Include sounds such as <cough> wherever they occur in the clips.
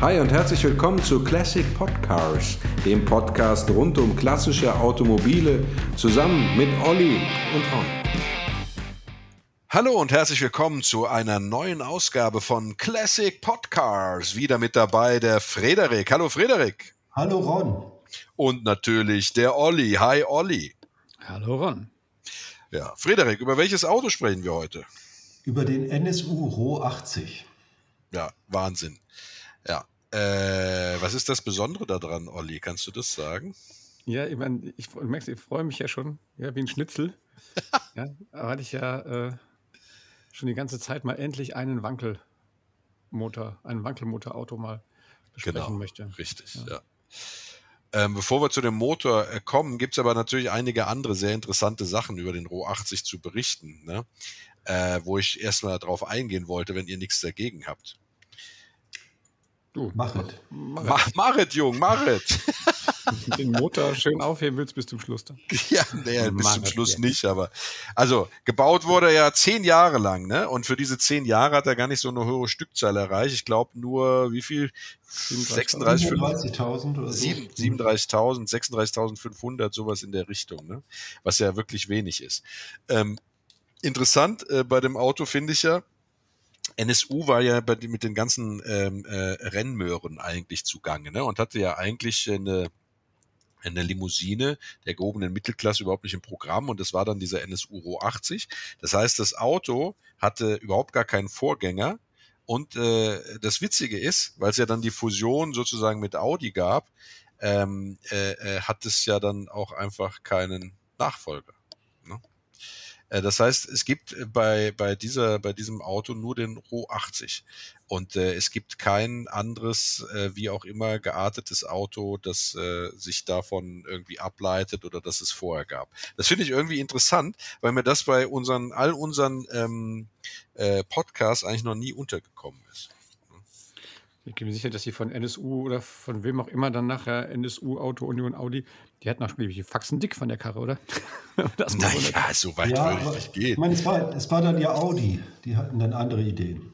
Hi und herzlich willkommen zu Classic Podcars, dem Podcast rund um klassische Automobile, zusammen mit Olli und Ron. Hallo und herzlich willkommen zu einer neuen Ausgabe von Classic Podcars. Wieder mit dabei der Frederik. Hallo Frederik. Hallo Ron. Und natürlich der Olli. Hi Olli. Hallo Ron. Ja, Frederik, über welches Auto sprechen wir heute? Über den NSU Ro 80. Ja, Wahnsinn. Äh, was ist das Besondere daran, Olli? Kannst du das sagen? Ja, ich meine, ich, merkst, ich freue mich ja schon, ja, wie ein Schnitzel. <laughs> ja, hatte ich ja äh, schon die ganze Zeit mal endlich einen Wankelmotor, ein Wankelmotorauto mal besprechen genau, möchte. Richtig, ja. ja. Ähm, bevor wir zu dem Motor äh, kommen, gibt es aber natürlich einige andere sehr interessante Sachen über den Ro 80 zu berichten, ne? äh, wo ich erstmal darauf eingehen wollte, wenn ihr nichts dagegen habt. Du, machet. Machet, machet Jung, machet. <laughs> Den Motor schön aufheben willst bis zum Schluss dann. <laughs> Ja, nee, bis zum Schluss jetzt. nicht, aber also gebaut wurde er ja zehn Jahre lang, ne? Und für diese zehn Jahre hat er gar nicht so eine höhere Stückzahl erreicht. Ich glaube nur, wie viel? 36, 37.000 oder so. 37.000, 36.500, sowas in der Richtung, ne? Was ja wirklich wenig ist. Ähm, interessant äh, bei dem Auto finde ich ja, NSU war ja bei, mit den ganzen ähm, äh, Rennmöhren eigentlich zugange ne? und hatte ja eigentlich eine, eine Limousine der gehobenen Mittelklasse überhaupt nicht im Programm und das war dann dieser NSU Ro 80. Das heißt, das Auto hatte überhaupt gar keinen Vorgänger und äh, das Witzige ist, weil es ja dann die Fusion sozusagen mit Audi gab, ähm, äh, äh hat es ja dann auch einfach keinen Nachfolger. Äh, das heißt, es gibt äh, bei, bei, dieser, bei diesem Auto nur den Ro 80 und äh, es gibt kein anderes, äh, wie auch immer, geartetes Auto, das äh, sich davon irgendwie ableitet oder das es vorher gab. Das finde ich irgendwie interessant, weil mir das bei unseren, all unseren ähm, äh, Podcasts eigentlich noch nie untergekommen ist. Ich bin mir sicher, dass sie von NSU oder von wem auch immer dann nachher NSU, Auto, Union, Audi, die hatten auch die Faxen dick von der Karre, oder? <laughs> das naja, so weit ja, würde ich nicht gehen. Ich meine, es war, es war dann ja Audi, die hatten dann andere Ideen.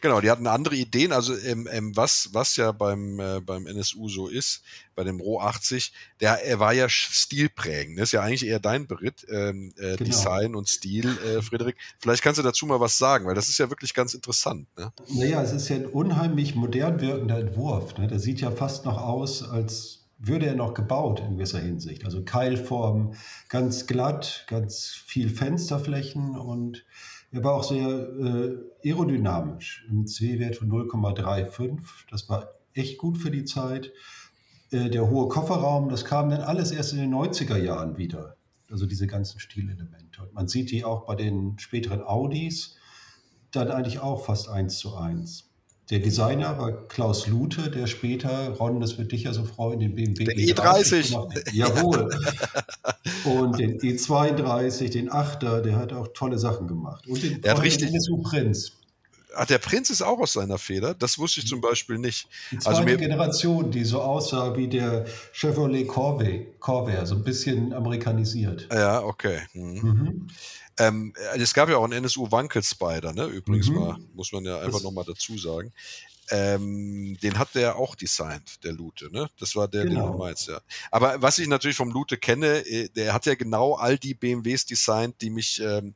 Genau, die hatten andere Ideen. Also ähm, ähm, was, was ja beim, äh, beim NSU so ist, bei dem Ro 80, der er war ja stilprägend. Das ist ja eigentlich eher dein Beritt, ähm, äh, genau. Design und Stil, äh, Frederik. Vielleicht kannst du dazu mal was sagen, weil das ist ja wirklich ganz interessant. Ne? Naja, es ist ja ein unheimlich modern wirkender Entwurf. Ne? Der sieht ja fast noch aus, als würde er noch gebaut in gewisser Hinsicht. Also Keilform, ganz glatt, ganz viel Fensterflächen und er war auch sehr äh, aerodynamisch. Ein C-Wert von 0,35. Das war echt gut für die Zeit. Äh, der hohe Kofferraum, das kam dann alles erst in den 90er Jahren wieder. Also diese ganzen Stilelemente. Und man sieht die auch bei den späteren Audis dann eigentlich auch fast eins zu eins. Der Designer war Klaus Lute, der später, Ron, das wird dich ja so freuen, den BMW den E30. E30 Jawohl. <laughs> Und den E32, den 8er, der hat auch tolle Sachen gemacht. Und den er hat richtig, NSU Prinz. Ach, der Prinz ist auch aus seiner Feder. Das wusste ich zum Beispiel nicht. Die also zweite also Generation, die so aussah wie der Chevrolet Corvair, Corvair so ein bisschen amerikanisiert. Ja, okay. Mhm. Mhm. Ähm, äh, es gab ja auch einen NSU Wankel-Spider, ne? Übrigens mhm. mal, muss man ja einfach nochmal dazu sagen. Ähm, den hat der auch designt, der Lute, ne? Das war der, genau. den du meinst, ja. Aber was ich natürlich vom Lute kenne, äh, der hat ja genau all die BMWs designt, die mich ähm,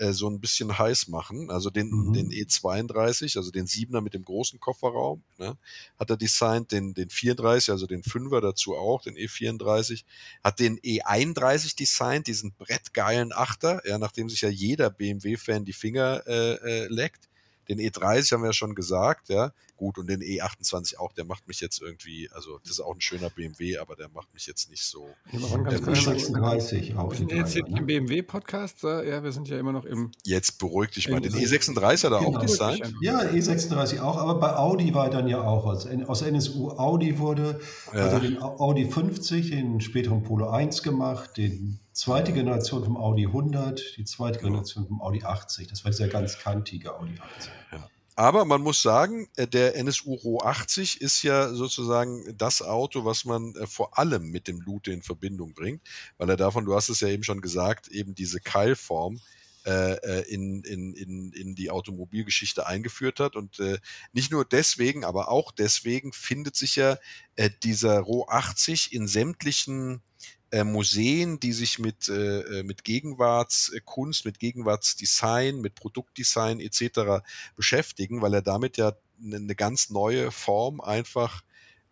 äh, so ein bisschen heiß machen. Also den, mhm. den E32, also den 7er mit dem großen Kofferraum, ne, hat er designt, den, den 34, also den 5er dazu auch, den E34, hat den E31 designt, diesen brettgeilen Achter, ja, nachdem sich ja jeder BMW-Fan die Finger äh, äh, leckt. Den E30 haben wir ja schon gesagt, ja gut. Und den E28 auch, der macht mich jetzt irgendwie, also das ist auch ein schöner BMW, aber der macht mich jetzt nicht so. Ja, ganz ähm, 36 auch. Wir sind jetzt hier ne? im BMW-Podcast, ja, wir sind ja immer noch im. Jetzt beruhig dich mal. Den E36 hat er genau. auch designt. Ja, E36 auch, aber bei Audi war dann ja auch, aus, aus NSU Audi wurde, ja. also den Audi 50, den späteren Polo 1 gemacht, den zweite Generation vom Audi 100, die zweite Generation vom Audi 80. Das war dieser ganz kantige Audi 80. Ja. Aber man muss sagen, äh, der NSU Ro 80 ist ja sozusagen das Auto, was man äh, vor allem mit dem Lute in Verbindung bringt, weil er davon, du hast es ja eben schon gesagt, eben diese Keilform äh, äh, in, in, in, in die Automobilgeschichte eingeführt hat. Und äh, nicht nur deswegen, aber auch deswegen findet sich ja äh, dieser Ro 80 in sämtlichen äh, Museen, die sich mit, äh, äh, mit Gegenwartskunst, mit Gegenwartsdesign, mit Produktdesign etc. beschäftigen, weil er damit ja eine ne ganz neue Form einfach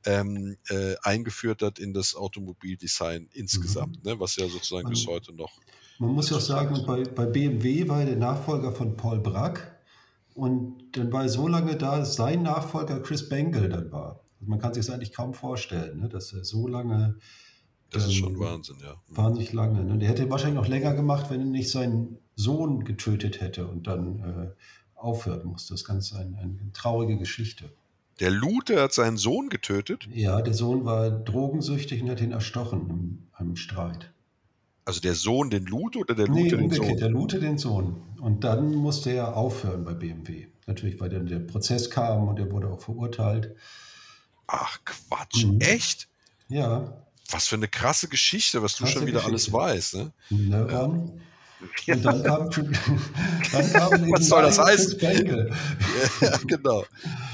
ähm, äh, eingeführt hat in das Automobildesign insgesamt, mhm. ne, was ja sozusagen man, bis heute noch. Man muss ja auch sagen, bei, bei BMW war er der Nachfolger von Paul Brack und dann war er so lange da, dass sein Nachfolger Chris Bangle dann war. Also man kann sich das eigentlich kaum vorstellen, ne, dass er so lange. Das ist schon Wahnsinn, ja. Wahnsinnig lange. Ne? Der hätte wahrscheinlich noch länger gemacht, wenn er nicht seinen Sohn getötet hätte und dann äh, aufhören musste. Das ist ganz ein, eine traurige Geschichte. Der Lute hat seinen Sohn getötet? Ja, der Sohn war drogensüchtig und hat ihn erstochen in einem Streit. Also der Sohn den Lute oder der Lute nee, den Sohn? der Lute den Sohn. Und dann musste er aufhören bei BMW. Natürlich, weil dann der Prozess kam und er wurde auch verurteilt. Ach Quatsch, mhm. echt? Ja. Was für eine krasse Geschichte, was du krasse schon wieder Geschichte. alles weißt. Ne? Na, ja. Und dann kam, <laughs> dann kam Was soll das heißen? <laughs> ja, genau.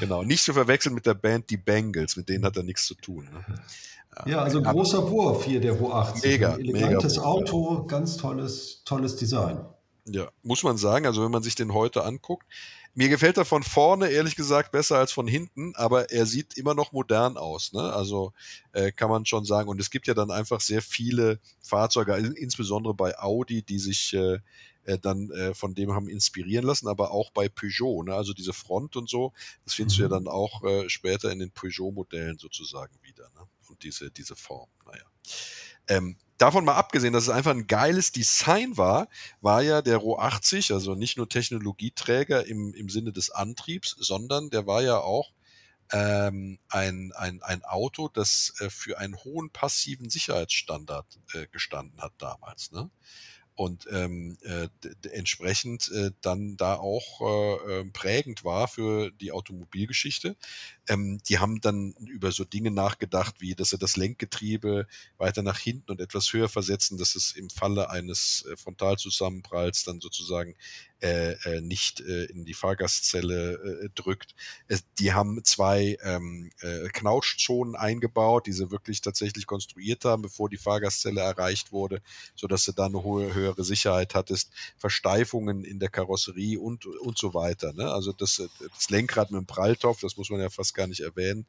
genau. Nicht zu verwechseln mit der Band Die Bengals, mit denen hat er nichts zu tun. Ne? Ja, also großer Wurf hier, der Wo80. Mega. Ein elegantes mega Auto, ganz tolles, tolles Design. Ja, muss man sagen. Also wenn man sich den heute anguckt, mir gefällt er von vorne ehrlich gesagt besser als von hinten, aber er sieht immer noch modern aus. Ne? Also äh, kann man schon sagen. Und es gibt ja dann einfach sehr viele Fahrzeuge, insbesondere bei Audi, die sich äh, äh, dann äh, von dem haben inspirieren lassen, aber auch bei Peugeot. Ne? Also diese Front und so, das findest mhm. du ja mhm. dann auch äh, später in den Peugeot-Modellen sozusagen wieder. Ne? Und diese, diese Form. Naja. Ähm, davon mal abgesehen, dass es einfach ein geiles Design war, war ja der Ro 80, also nicht nur Technologieträger im, im Sinne des Antriebs, sondern der war ja auch ähm, ein, ein, ein Auto, das äh, für einen hohen passiven Sicherheitsstandard äh, gestanden hat damals. Ne? Und ähm, äh, entsprechend äh, dann da auch äh, ähm, prägend war für die Automobilgeschichte. Ähm, die haben dann über so Dinge nachgedacht, wie dass sie das Lenkgetriebe weiter nach hinten und etwas höher versetzen, dass es im Falle eines äh, Frontalzusammenpralls dann sozusagen äh, äh, nicht äh, in die Fahrgastzelle äh, drückt. Es, die haben zwei ähm, äh, Knautschzonen eingebaut, die sie wirklich tatsächlich konstruiert haben, bevor die Fahrgastzelle erreicht wurde, so dass du da eine hohe, höhere Sicherheit hattest, Versteifungen in der Karosserie und, und so weiter. Ne? Also das, äh, das Lenkrad mit dem Pralltopf, das muss man ja fast gar nicht erwähnen.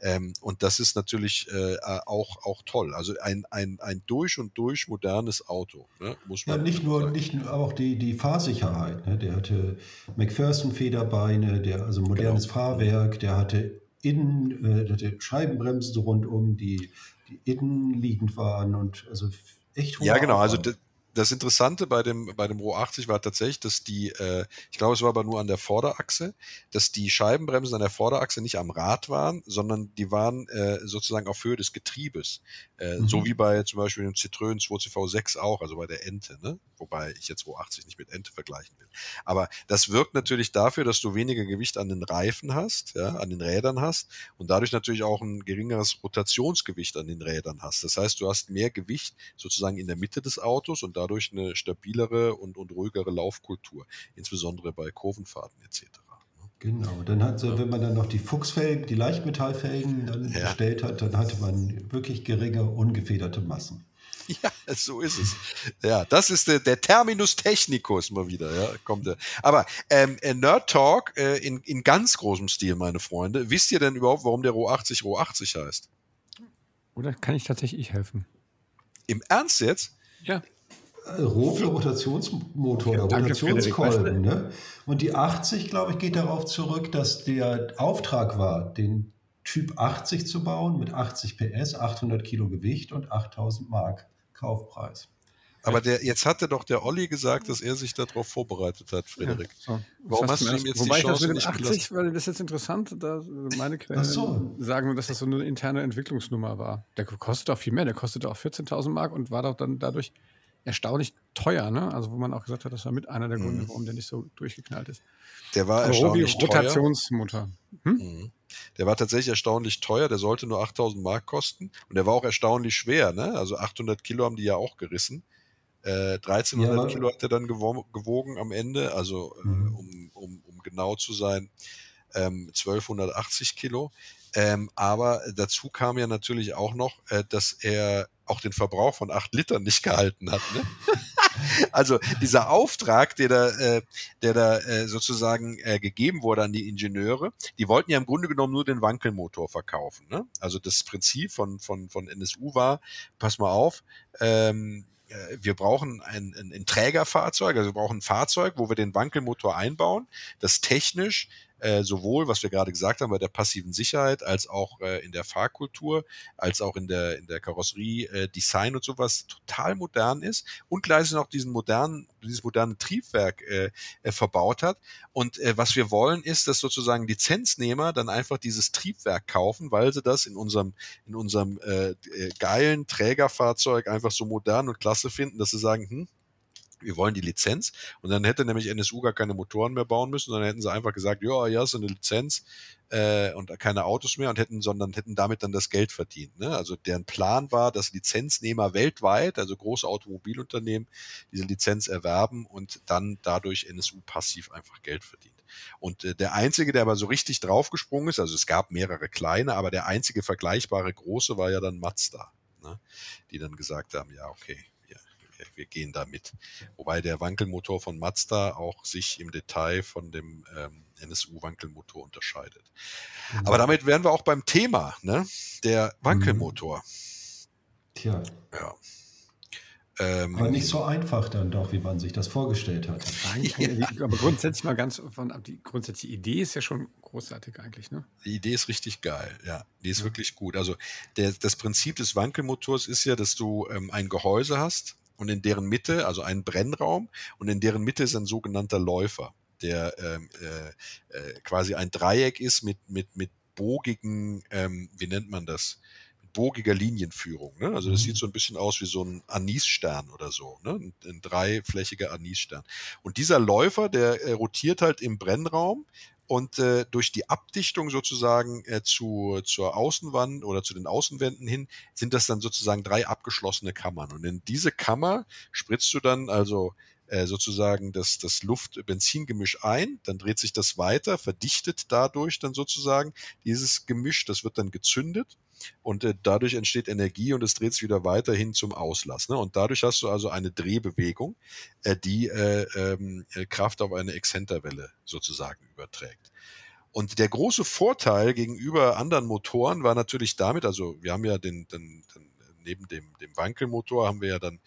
Ähm, und das ist natürlich äh, auch, auch toll. Also ein, ein, ein durch und durch modernes Auto, ne? muss man Ja, nicht nur, nicht nur auch die, die Fahrsicherheit. Ne? Der hatte McPherson-Federbeine, der, also modernes genau. Fahrwerk, der hatte innen, äh, der hatte Scheibenbremsen rundum, die, die innen liegend waren und also echt hoch. Ja, genau. Also Aufwand. Also das Interessante bei dem, bei dem Ro 80 war tatsächlich, dass die, äh, ich glaube, es war aber nur an der Vorderachse, dass die Scheibenbremsen an der Vorderachse nicht am Rad waren, sondern die waren äh, sozusagen auf Höhe des Getriebes. Äh, mhm. So wie bei zum Beispiel dem Citroën 2CV6 auch, also bei der Ente, ne? wobei ich jetzt Ro 80 nicht mit Ente vergleichen will. Aber das wirkt natürlich dafür, dass du weniger Gewicht an den Reifen hast, ja, an den Rädern hast und dadurch natürlich auch ein geringeres Rotationsgewicht an den Rädern hast. Das heißt, du hast mehr Gewicht sozusagen in der Mitte des Autos und dadurch eine stabilere und, und ruhigere Laufkultur, insbesondere bei Kurvenfahrten etc. Ne? Genau, dann hat so, wenn man dann noch die Fuchsfelgen, die Leichtmetallfelgen dann ja. bestellt hat, dann hatte man wirklich geringe, ungefederte Massen. Ja, so ist es. Ja, das ist der, der Terminus technicus mal wieder, ja, kommt der. Aber ähm, äh, Nerd Talk äh, in, in ganz großem Stil, meine Freunde. Wisst ihr denn überhaupt, warum der Ro 80 Ro 80 heißt? Oder kann ich tatsächlich helfen? Im Ernst jetzt? Ja. Roh für Rotationsmotor oder Rotationskolben. Ne? Und die 80, glaube ich, geht darauf zurück, dass der Auftrag war, den Typ 80 zu bauen mit 80 PS, 800 Kilo Gewicht und 8000 Mark Kaufpreis. Aber der, jetzt hatte doch der Olli gesagt, dass er sich darauf vorbereitet hat, Frederik. Ja, so. Warum hast du ihm jetzt Wobei die Chance ich das mit dem 80, weil das ist jetzt interessant, da meine Quellen so. sagen, dass das so eine interne Entwicklungsnummer war. Der kostet auch viel mehr, der kostet auch 14.000 Mark und war doch dann dadurch erstaunlich teuer, ne? Also wo man auch gesagt hat, das war mit einer der Gründe, mhm. warum der nicht so durchgeknallt ist. Der war Aber erstaunlich Rotationsmutter. Hm? Mhm. Der war tatsächlich erstaunlich teuer, der sollte nur 8000 Mark kosten und der war auch erstaunlich schwer, ne? Also 800 Kilo haben die ja auch gerissen. Äh, 1300 Ja, Kilo hat er dann gewo gewogen am Ende, also äh, Mhm. um, um, um genau zu sein, ähm, 1280 Kilo. Ähm, aber dazu kam ja natürlich auch noch, äh, dass er auch den Verbrauch von 8 Litern nicht gehalten hat. Ne? <laughs> also dieser Auftrag, der da, äh, der da äh, sozusagen äh, gegeben wurde an die Ingenieure, die wollten ja im Grunde genommen nur den Wankelmotor verkaufen. Ne? Also das Prinzip von, von, von NSU war, pass mal auf, ähm, äh, wir brauchen ein, ein, ein Trägerfahrzeug, also wir brauchen ein Fahrzeug, wo wir den Wankelmotor einbauen, das technisch äh, sowohl, was wir gerade gesagt haben, bei der passiven Sicherheit, als auch äh, in der Fahrkultur, als auch in der, in der Karosserie, äh, Design und sowas total modern ist und gleichzeitig noch diesen modernen, dieses moderne Triebwerk äh, äh, verbaut hat. Und äh, was wir wollen, ist, dass sozusagen Lizenznehmer dann einfach dieses Triebwerk kaufen, weil sie das in unserem, in unserem äh, äh, geilen Trägerfahrzeug einfach so modern und klasse finden, dass sie sagen, hm, wir wollen die Lizenz. Und dann hätte nämlich NSU gar keine Motoren mehr bauen müssen, sondern hätten sie einfach gesagt, ja, ja, so eine Lizenz äh, und keine Autos mehr und hätten, sondern hätten damit dann das Geld verdient. Ne? Also deren Plan war, dass Lizenznehmer weltweit, also große Automobilunternehmen, diese Lizenz erwerben und dann dadurch NSU passiv einfach Geld verdient. Und äh, der einzige, der aber so richtig draufgesprungen ist, also es gab mehrere kleine, aber der einzige vergleichbare große war ja dann Mazda, ne? die dann gesagt haben, ja, okay, wir, wir, wir gehen da mit. Wobei der Wankelmotor von Mazda auch sich im Detail von dem ähm, NSU-Wankelmotor unterscheidet. Aber damit wären wir auch beim Thema, ne? Der Wankelmotor. Tja, Ja. Ähm, aber nicht so einfach dann doch, wie man sich das vorgestellt hat. Die- Aber grundsätzlich mal ganz von ab, die grundsätzliche Idee ist ja schon großartig eigentlich, ne? Die Idee ist richtig geil, ja. Die ist wirklich gut. Also der, das Prinzip des Wankelmotors ist ja, dass du ähm, ein Gehäuse hast und in deren Mitte, also einen Brennraum, und in deren Mitte ist ein sogenannter Läufer, der ähm, äh, äh, quasi ein Dreieck ist mit, mit, mit bogigen, ähm, wie nennt man das? Mit bogiger Linienführung. Ne? Also das Mhm. sieht so ein bisschen aus wie so ein Anisstern oder so, ne? ein, ein dreiflächiger Anisstern. Und dieser Läufer, der äh, rotiert halt im Brennraum und äh, durch die Abdichtung sozusagen äh, zu, zur Außenwand oder zu den Außenwänden hin sind das dann sozusagen drei abgeschlossene Kammern. Und in diese Kammer spritzt du dann also äh, sozusagen das, das Luft-Benzin-Gemisch ein, dann dreht sich das weiter, verdichtet dadurch dann sozusagen dieses Gemisch, das wird dann gezündet und äh, dadurch entsteht Energie und es dreht sich wieder weiter hin zum Auslass. Ne? Und dadurch hast du also eine Drehbewegung, äh, die äh, ähm, äh, Kraft auf eine Exzenterwelle sozusagen überträgt. Und der große Vorteil gegenüber anderen Motoren war natürlich damit, also wir haben ja den, den, den neben dem, dem Wankelmotor haben wir ja dann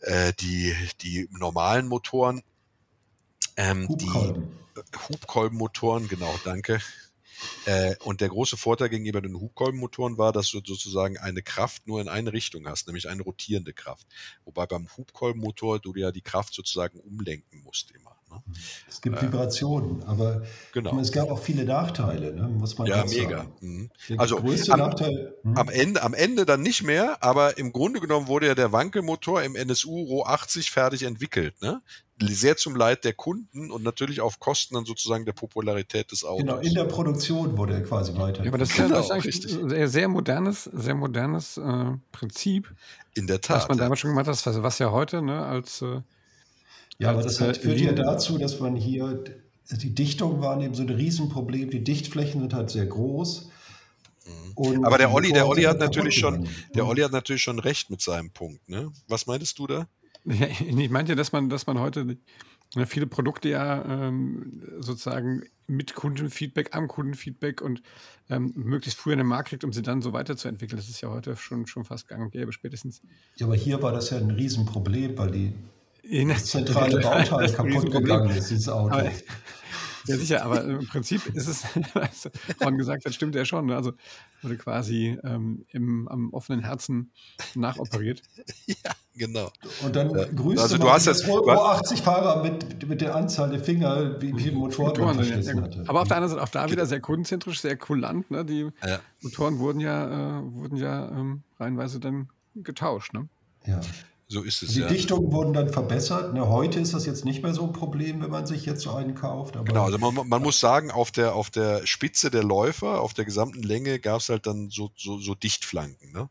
äh, die, die normalen Motoren, ähm, die Hubkolben. Hubkolbenmotoren, genau, danke. Äh, und der große Vorteil gegenüber den Hubkolbenmotoren war, dass du sozusagen eine Kraft nur in eine Richtung hast, nämlich eine rotierende Kraft. Wobei beim Hubkolbenmotor du ja die Kraft sozusagen umlenken musst immer. Ne? Es gibt Vibrationen, aber Genau. es gab auch viele Nachteile, ne? muss man Ja, mega. sagen. Mhm. Der Also größte am, Nachteil. hm? am, Ende, am Ende dann nicht mehr, aber im Grunde genommen wurde ja der Wankelmotor im NSU Ro 80 fertig entwickelt. Ne? Sehr zum Leid der Kunden und natürlich auf Kosten dann sozusagen der Popularität des Autos. Genau, in der Produktion wurde er quasi weiter. Ja, aber das Genau, das ist eigentlich richtig. ein sehr, sehr modernes, sehr modernes äh, Prinzip, in der was Tat. man ja. damals schon gemacht hat, was, was ja heute ne, als äh, Ja, aber das hat, äh, führt ja dazu, dass man hier, die Dichtung war eben so ein Riesenproblem. Die Dichtflächen sind halt sehr groß. Und Mhm. Aber der Olli, der Olli hat halt natürlich schon, der Olli hat natürlich schon recht mit seinem Punkt. Ne? Was meintest du da? Ja, ich meinte, dass man, dass man heute viele Produkte ja ähm, sozusagen mit Kundenfeedback, am Kundenfeedback und ähm, möglichst früh in den Markt kriegt, um sie dann so weiterzuentwickeln. Das ist ja heute schon, schon fast gang und gäbe, spätestens. Ja, aber hier war das ja ein Riesenproblem, weil die, das zentrale Das Bauteil kaputt gegangen ist, dieses Auto. Aber, ja, sicher, aber im Prinzip ist es, <laughs> was Ron gesagt hat, stimmt ja schon. Ne? Also wurde quasi ähm, im, am offenen Herzen nachoperiert. <laughs> Ja, genau. Und dann Ja. grüßte Also du man hast das Euro 80 Fahrer mit, mit der Anzahl der Finger, wie viele Motoren man Motoren, ja. hatte. Aber auf der anderen Seite auch da wieder sehr kundenzentrisch, sehr kulant. Ne? Die Ja. Motoren wurden ja, äh, wurden ja ähm, reihenweise dann getauscht. Ne? ja. So ist es Die ja. Dichtungen wurden dann verbessert. Ne, heute ist das jetzt nicht mehr so ein Problem, wenn man sich jetzt so einen kauft. Genau, also man, man muss sagen, auf der, auf der Spitze der Läufer, auf der gesamten Länge gab es halt dann so, so, so Dichtflanken. Ne?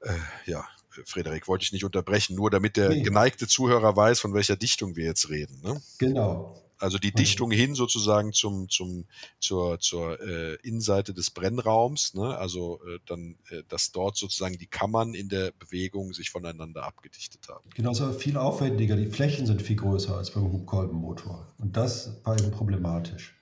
Äh, ja, Frederik, wollte ich nicht unterbrechen, nur damit der Nee. geneigte Zuhörer weiß, von welcher Dichtung wir jetzt reden. Ne? Genau. Also die Dichtung hin sozusagen zum, zum, zur, zur äh, Innenseite des Brennraums, ne? also äh, dann, äh, dass dort sozusagen die Kammern in der Bewegung sich voneinander abgedichtet haben. Genau, aber viel aufwendiger. Die Flächen sind viel größer als beim Hubkolbenmotor. Und das war eben problematisch.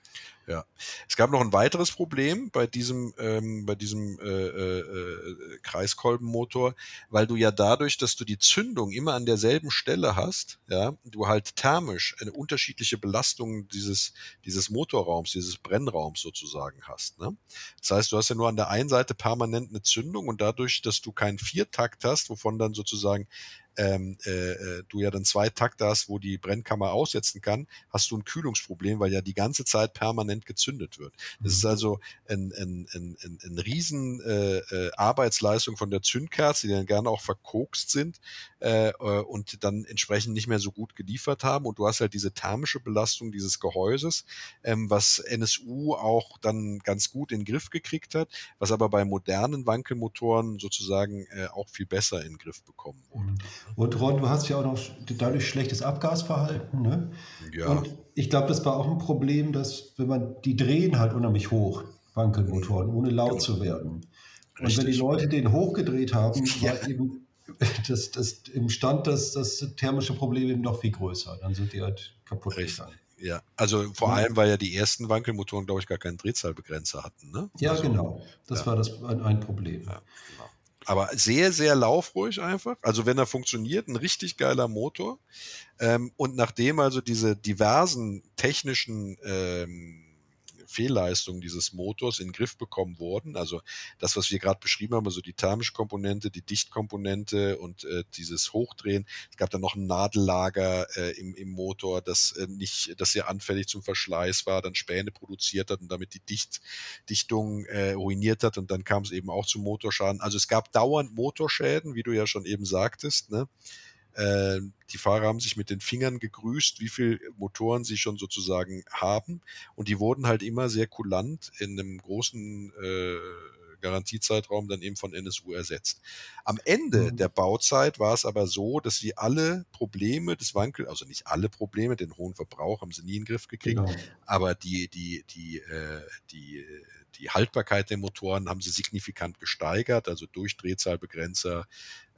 Ja. Es gab noch ein weiteres Problem bei diesem, ähm, bei diesem äh, äh, äh, Kreiskolbenmotor, weil du ja dadurch, dass du die Zündung immer an derselben Stelle hast, ja, du halt thermisch eine unterschiedliche Belastung dieses, dieses Motorraums, dieses Brennraums sozusagen hast. Ne? Das heißt, du hast ja nur an der einen Seite permanent eine Zündung und dadurch, dass du keinen Viertakt hast, wovon dann sozusagen ähm, äh, äh, du ja dann zwei Takte hast, wo die Brennkammer aussetzen kann, hast du ein Kühlungsproblem, weil ja die ganze Zeit permanent gezündet wird. Das ist also ein, ein, ein, ein, ein riesen äh, äh, Arbeitsleistung von der Zündkerze, die dann gerne auch verkokst sind äh, äh, und dann entsprechend nicht mehr so gut geliefert haben. Und du hast halt diese thermische Belastung dieses Gehäuses, ähm, was NSU auch dann ganz gut in den Griff gekriegt hat, was aber bei modernen Wankelmotoren sozusagen äh, auch viel besser in den Griff bekommen wurde. Und Ron, du hast ja auch noch dadurch schlechtes Abgasverhalten. Ne? Ja. Und ich glaube, das war auch ein Problem, dass wenn man, die drehen halt unheimlich hoch, Wankelmotoren, ohne laut zu werden. Und wenn die. Leute den hochgedreht haben, <laughs> war eben <laughs> das, das, im Stand das, das thermische Problem eben noch viel größer. Dann sind die halt kaputt Richtig. gegangen. Ja, also vor Ja. allem, weil ja die ersten Wankelmotoren, glaube ich, gar keinen Drehzahlbegrenzer hatten. Ne? Ja, also, genau. Das ja. war das ein, ein Problem. Ja, genau. Aber sehr, sehr laufruhig einfach. Also wenn er funktioniert, ein richtig geiler Motor. Ähm, und nachdem also diese diversen technischen ähm, Fehlleistungen dieses Motors in den Griff bekommen wurden, also das, was wir gerade beschrieben haben, also die thermische Komponente, die Dichtkomponente und äh, dieses Hochdrehen. Es gab dann noch ein Nadellager äh, im, im Motor, das äh, nicht, das sehr anfällig zum Verschleiß war, dann Späne produziert hat und damit die Dicht, Dichtung äh, ruiniert hat und dann kam es eben auch zu Motorschaden. Also es gab dauernd Motorschäden, wie du ja schon eben sagtest. Ne? Äh, die Fahrer haben sich mit den Fingern gegrüßt, wie viel Motoren sie schon sozusagen haben. Und die wurden halt immer sehr kulant in einem großen äh, Garantiezeitraum dann eben von NSU ersetzt. Am Ende Mhm. der Bauzeit war es aber so, dass sie alle Probleme des Wankel, also nicht alle Probleme, den hohen Verbrauch haben sie nie in den Griff gekriegt, Genau. aber die, die, die, äh, die, die Haltbarkeit der Motoren haben sie signifikant gesteigert, also durch Drehzahlbegrenzer,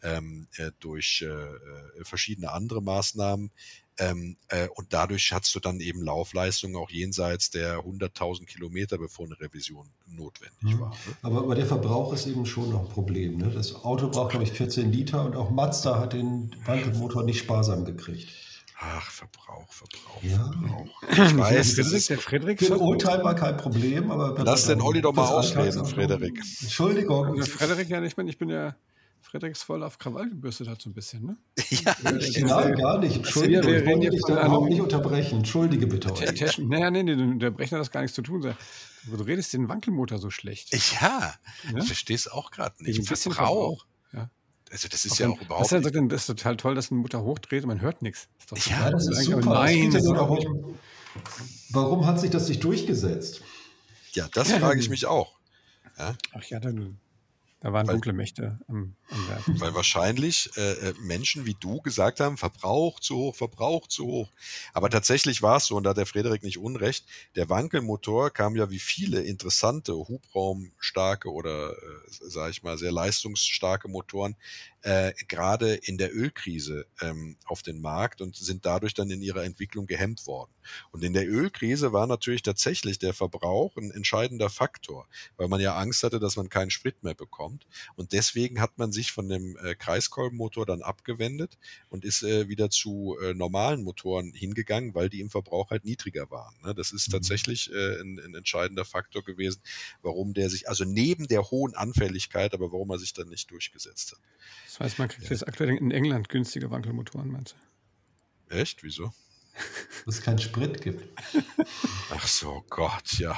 ähm, äh, durch äh, äh, verschiedene andere Maßnahmen. Ähm, äh, und dadurch hast du dann eben Laufleistungen auch jenseits der 100.000 Kilometer, bevor eine Revision notwendig Mhm. war. Ne? Aber, aber der Verbrauch ist eben schon noch ein Problem. Ne? Das Auto braucht, glaube ich, 14 Liter und auch Mazda hat den Wankelmotor nicht sparsam gekriegt. Ach, Verbrauch, Verbrauch, Ja. Verbrauch. <clears throat> Ich weiß, das ist, der Frederik Für Oldtimer kein Problem, aber... Lass den Olli doch mal ausreden, Frederik. Entschuldigung. der Frederik, ja, ich meine, ich bin ja Frederiks voll auf Krawall gebürstet hat so ein bisschen, ne? <laughs> ja, Nein, gar nicht. Entschuldigung, wir ich reden wollte hier dich nicht unterbrechen. Entschuldige bitte. Naja, nee, nee, der Brechner hat das gar nichts zu tun. Du du redest den Wankelmotor so schlecht. ja, ne? ich verstehe es auch gerade nicht. ein bisschen Verbrauch. Ja. Also das ist Auch ja auch überhaupt was er nicht. sagt, denn, das ist total toll, dass ein Motor hochdreht und man hört nichts. Ist doch Ja, Ja, das ist super. Nein, ja das ist darum, warum hat sich das nicht durchgesetzt? Ja, das Ja, frage ich mich auch. Ach ja, dann, da waren Weil- dunkle Mächte am, am Werk. Weil wahrscheinlich äh, äh, Menschen wie du gesagt haben, Verbrauch zu hoch, Verbrauch zu hoch. Aber tatsächlich war es so, und da hat der Frederik nicht unrecht, der Wankelmotor kam ja wie viele interessante, hubraumstarke oder, äh, sage ich mal, sehr leistungsstarke Motoren äh, gerade in der Ölkrise ähm, auf den Markt und sind dadurch dann in ihrer Entwicklung gehemmt worden. Und in der Ölkrise war natürlich tatsächlich der Verbrauch ein entscheidender Faktor, weil man ja Angst hatte, dass man keinen Sprit mehr bekommt. Und deswegen hat man sich von dem äh, Kreiskolbenmotor dann abgewendet und ist äh, wieder zu äh, normalen Motoren hingegangen, weil die im Verbrauch halt niedriger waren. Ne? Das ist Mhm. tatsächlich äh, ein, ein entscheidender Faktor gewesen, warum der sich, also neben der hohen Anfälligkeit, aber warum er sich dann nicht durchgesetzt hat. Das heißt, man kriegt jetzt aktuell in England günstige Wankelmotoren, meinst du? Echt? Wieso? Dass es keinen Sprit gibt. Ach so, Gott, ja.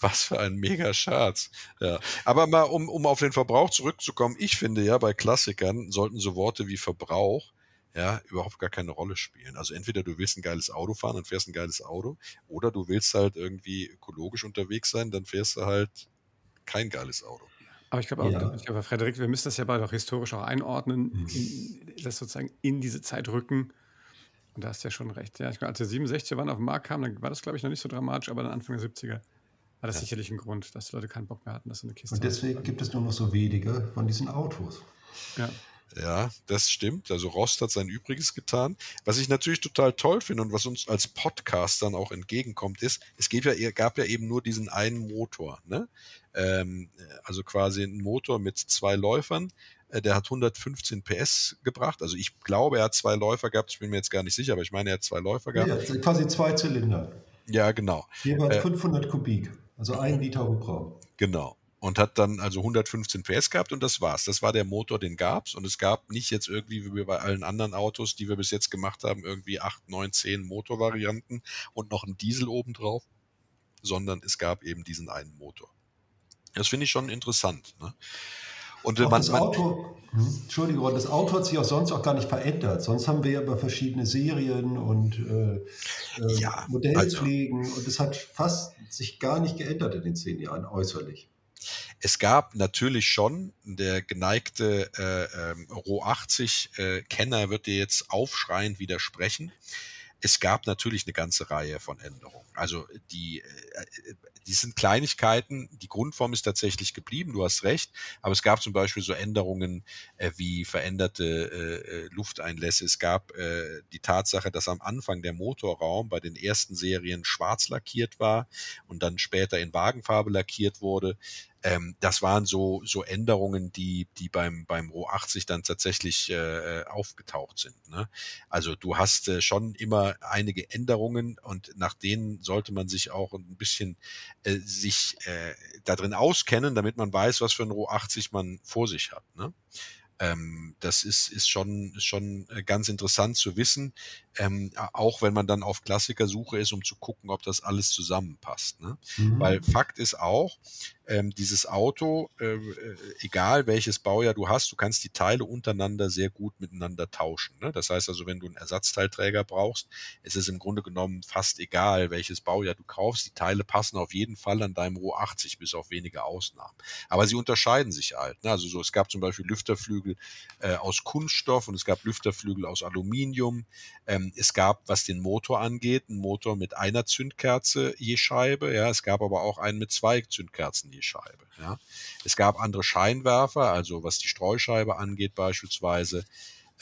Was für ein Mega-Scherz. Ja. Aber mal, um, um auf den Verbrauch zurückzukommen, ich finde ja, bei Klassikern sollten so Worte wie Verbrauch ja überhaupt gar keine Rolle spielen. Also entweder du willst ein geiles Auto fahren, dann fährst ein geiles Auto, oder du willst halt irgendwie ökologisch unterwegs sein, dann fährst du halt kein geiles Auto. Aber ich glaube auch, ja. ich glaube, Frederik, wir müssen das ja bald auch historisch auch einordnen, mhm. in, das sozusagen in diese Zeit rücken. Und da hast du ja schon recht. Ja, ich glaube, als die 67er waren auf den Markt kamen, dann war das, glaube ich, noch nicht so dramatisch, aber dann Anfang der 70er war das ja. sicherlich ein Grund, dass die Leute keinen Bock mehr hatten, dass so eine Kiste. Und deswegen gibt es nur noch so wenige von diesen Autos. Ja. Ja, das stimmt. Also Rost hat sein Übriges getan. Was ich natürlich total toll finde und was uns als Podcast dann auch entgegenkommt, ist, es gab ja, gab ja eben nur diesen einen Motor. Ne? Ähm, also quasi ein Motor mit zwei Läufern. Äh, der hat 115 PS gebracht. Also ich glaube, er hat zwei Läufer gehabt. Ich bin mir jetzt gar nicht sicher, aber ich meine, er hat zwei Läufer gehabt. Ja, quasi zwei Zylinder. Ja, genau. Jeweils äh, 500 Kubik, also ein Liter Hubraum. Genau und hat dann also 115 PS gehabt und das war's. Das war der Motor, den gab's und es gab nicht jetzt irgendwie wie bei allen anderen Autos, die wir bis jetzt gemacht haben, irgendwie 8, 9, 10 Motorvarianten und noch ein Diesel obendrauf, sondern es gab eben diesen einen Motor. Das finde ich schon interessant. Ne? Und man, das Auto, hm, Entschuldigung, das Auto hat sich auch sonst auch gar nicht verändert. Sonst haben wir ja über verschiedene Serien und äh, äh ja, Modellpflegen also. und es hat fast sich gar nicht geändert in den zehn Jahren äußerlich. Es gab natürlich schon, der geneigte äh, ähm, Roh 80 äh, wird dir jetzt aufschreiend widersprechen. Es gab natürlich eine ganze Reihe von Änderungen. Also die, äh, die sind Kleinigkeiten. Die Grundform ist tatsächlich geblieben, du hast recht. Aber es gab zum Beispiel so Änderungen äh, wie veränderte äh, äh, Lufteinlässe. Es gab äh, die Tatsache, dass am Anfang der Motorraum bei den ersten Serien schwarz lackiert war und dann später in Wagenfarbe lackiert wurde. Ähm, das waren so, so Änderungen, die, die beim, beim Ro 80 dann tatsächlich äh, aufgetaucht sind. Ne? Also du hast äh, schon immer einige Änderungen und nach denen sollte man sich auch ein bisschen äh, sich äh, darin auskennen, damit man weiß, was für ein Ro 80 man vor sich hat. Ne? Ähm, das ist, ist schon, schon äh, ganz interessant zu wissen, ähm, auch wenn man dann auf Klassikersuche ist, um zu gucken, ob das alles zusammenpasst. Ne? Mhm. Weil Fakt ist auch, ähm, dieses Auto, äh, äh, egal welches Baujahr du hast, du kannst die Teile untereinander sehr gut miteinander tauschen. Ne? Das heißt also, wenn du einen Ersatzteilträger brauchst, ist es im Grunde genommen fast egal, welches Baujahr du kaufst. Die Teile passen auf jeden Fall an deinem Roh 80, bis auf wenige Ausnahmen. Aber sie unterscheiden sich halt. Ne? Also so, es gab zum Beispiel Lüfterflügel äh, aus Kunststoff und es gab Lüfterflügel aus Aluminium. Ähm, es gab, was den Motor angeht, einen Motor mit einer Zündkerze je Scheibe. Ja, es gab aber auch einen mit zwei Zündkerzen je Scheibe. Ja. Es gab andere Scheinwerfer, also was die Streuscheibe angeht beispielsweise.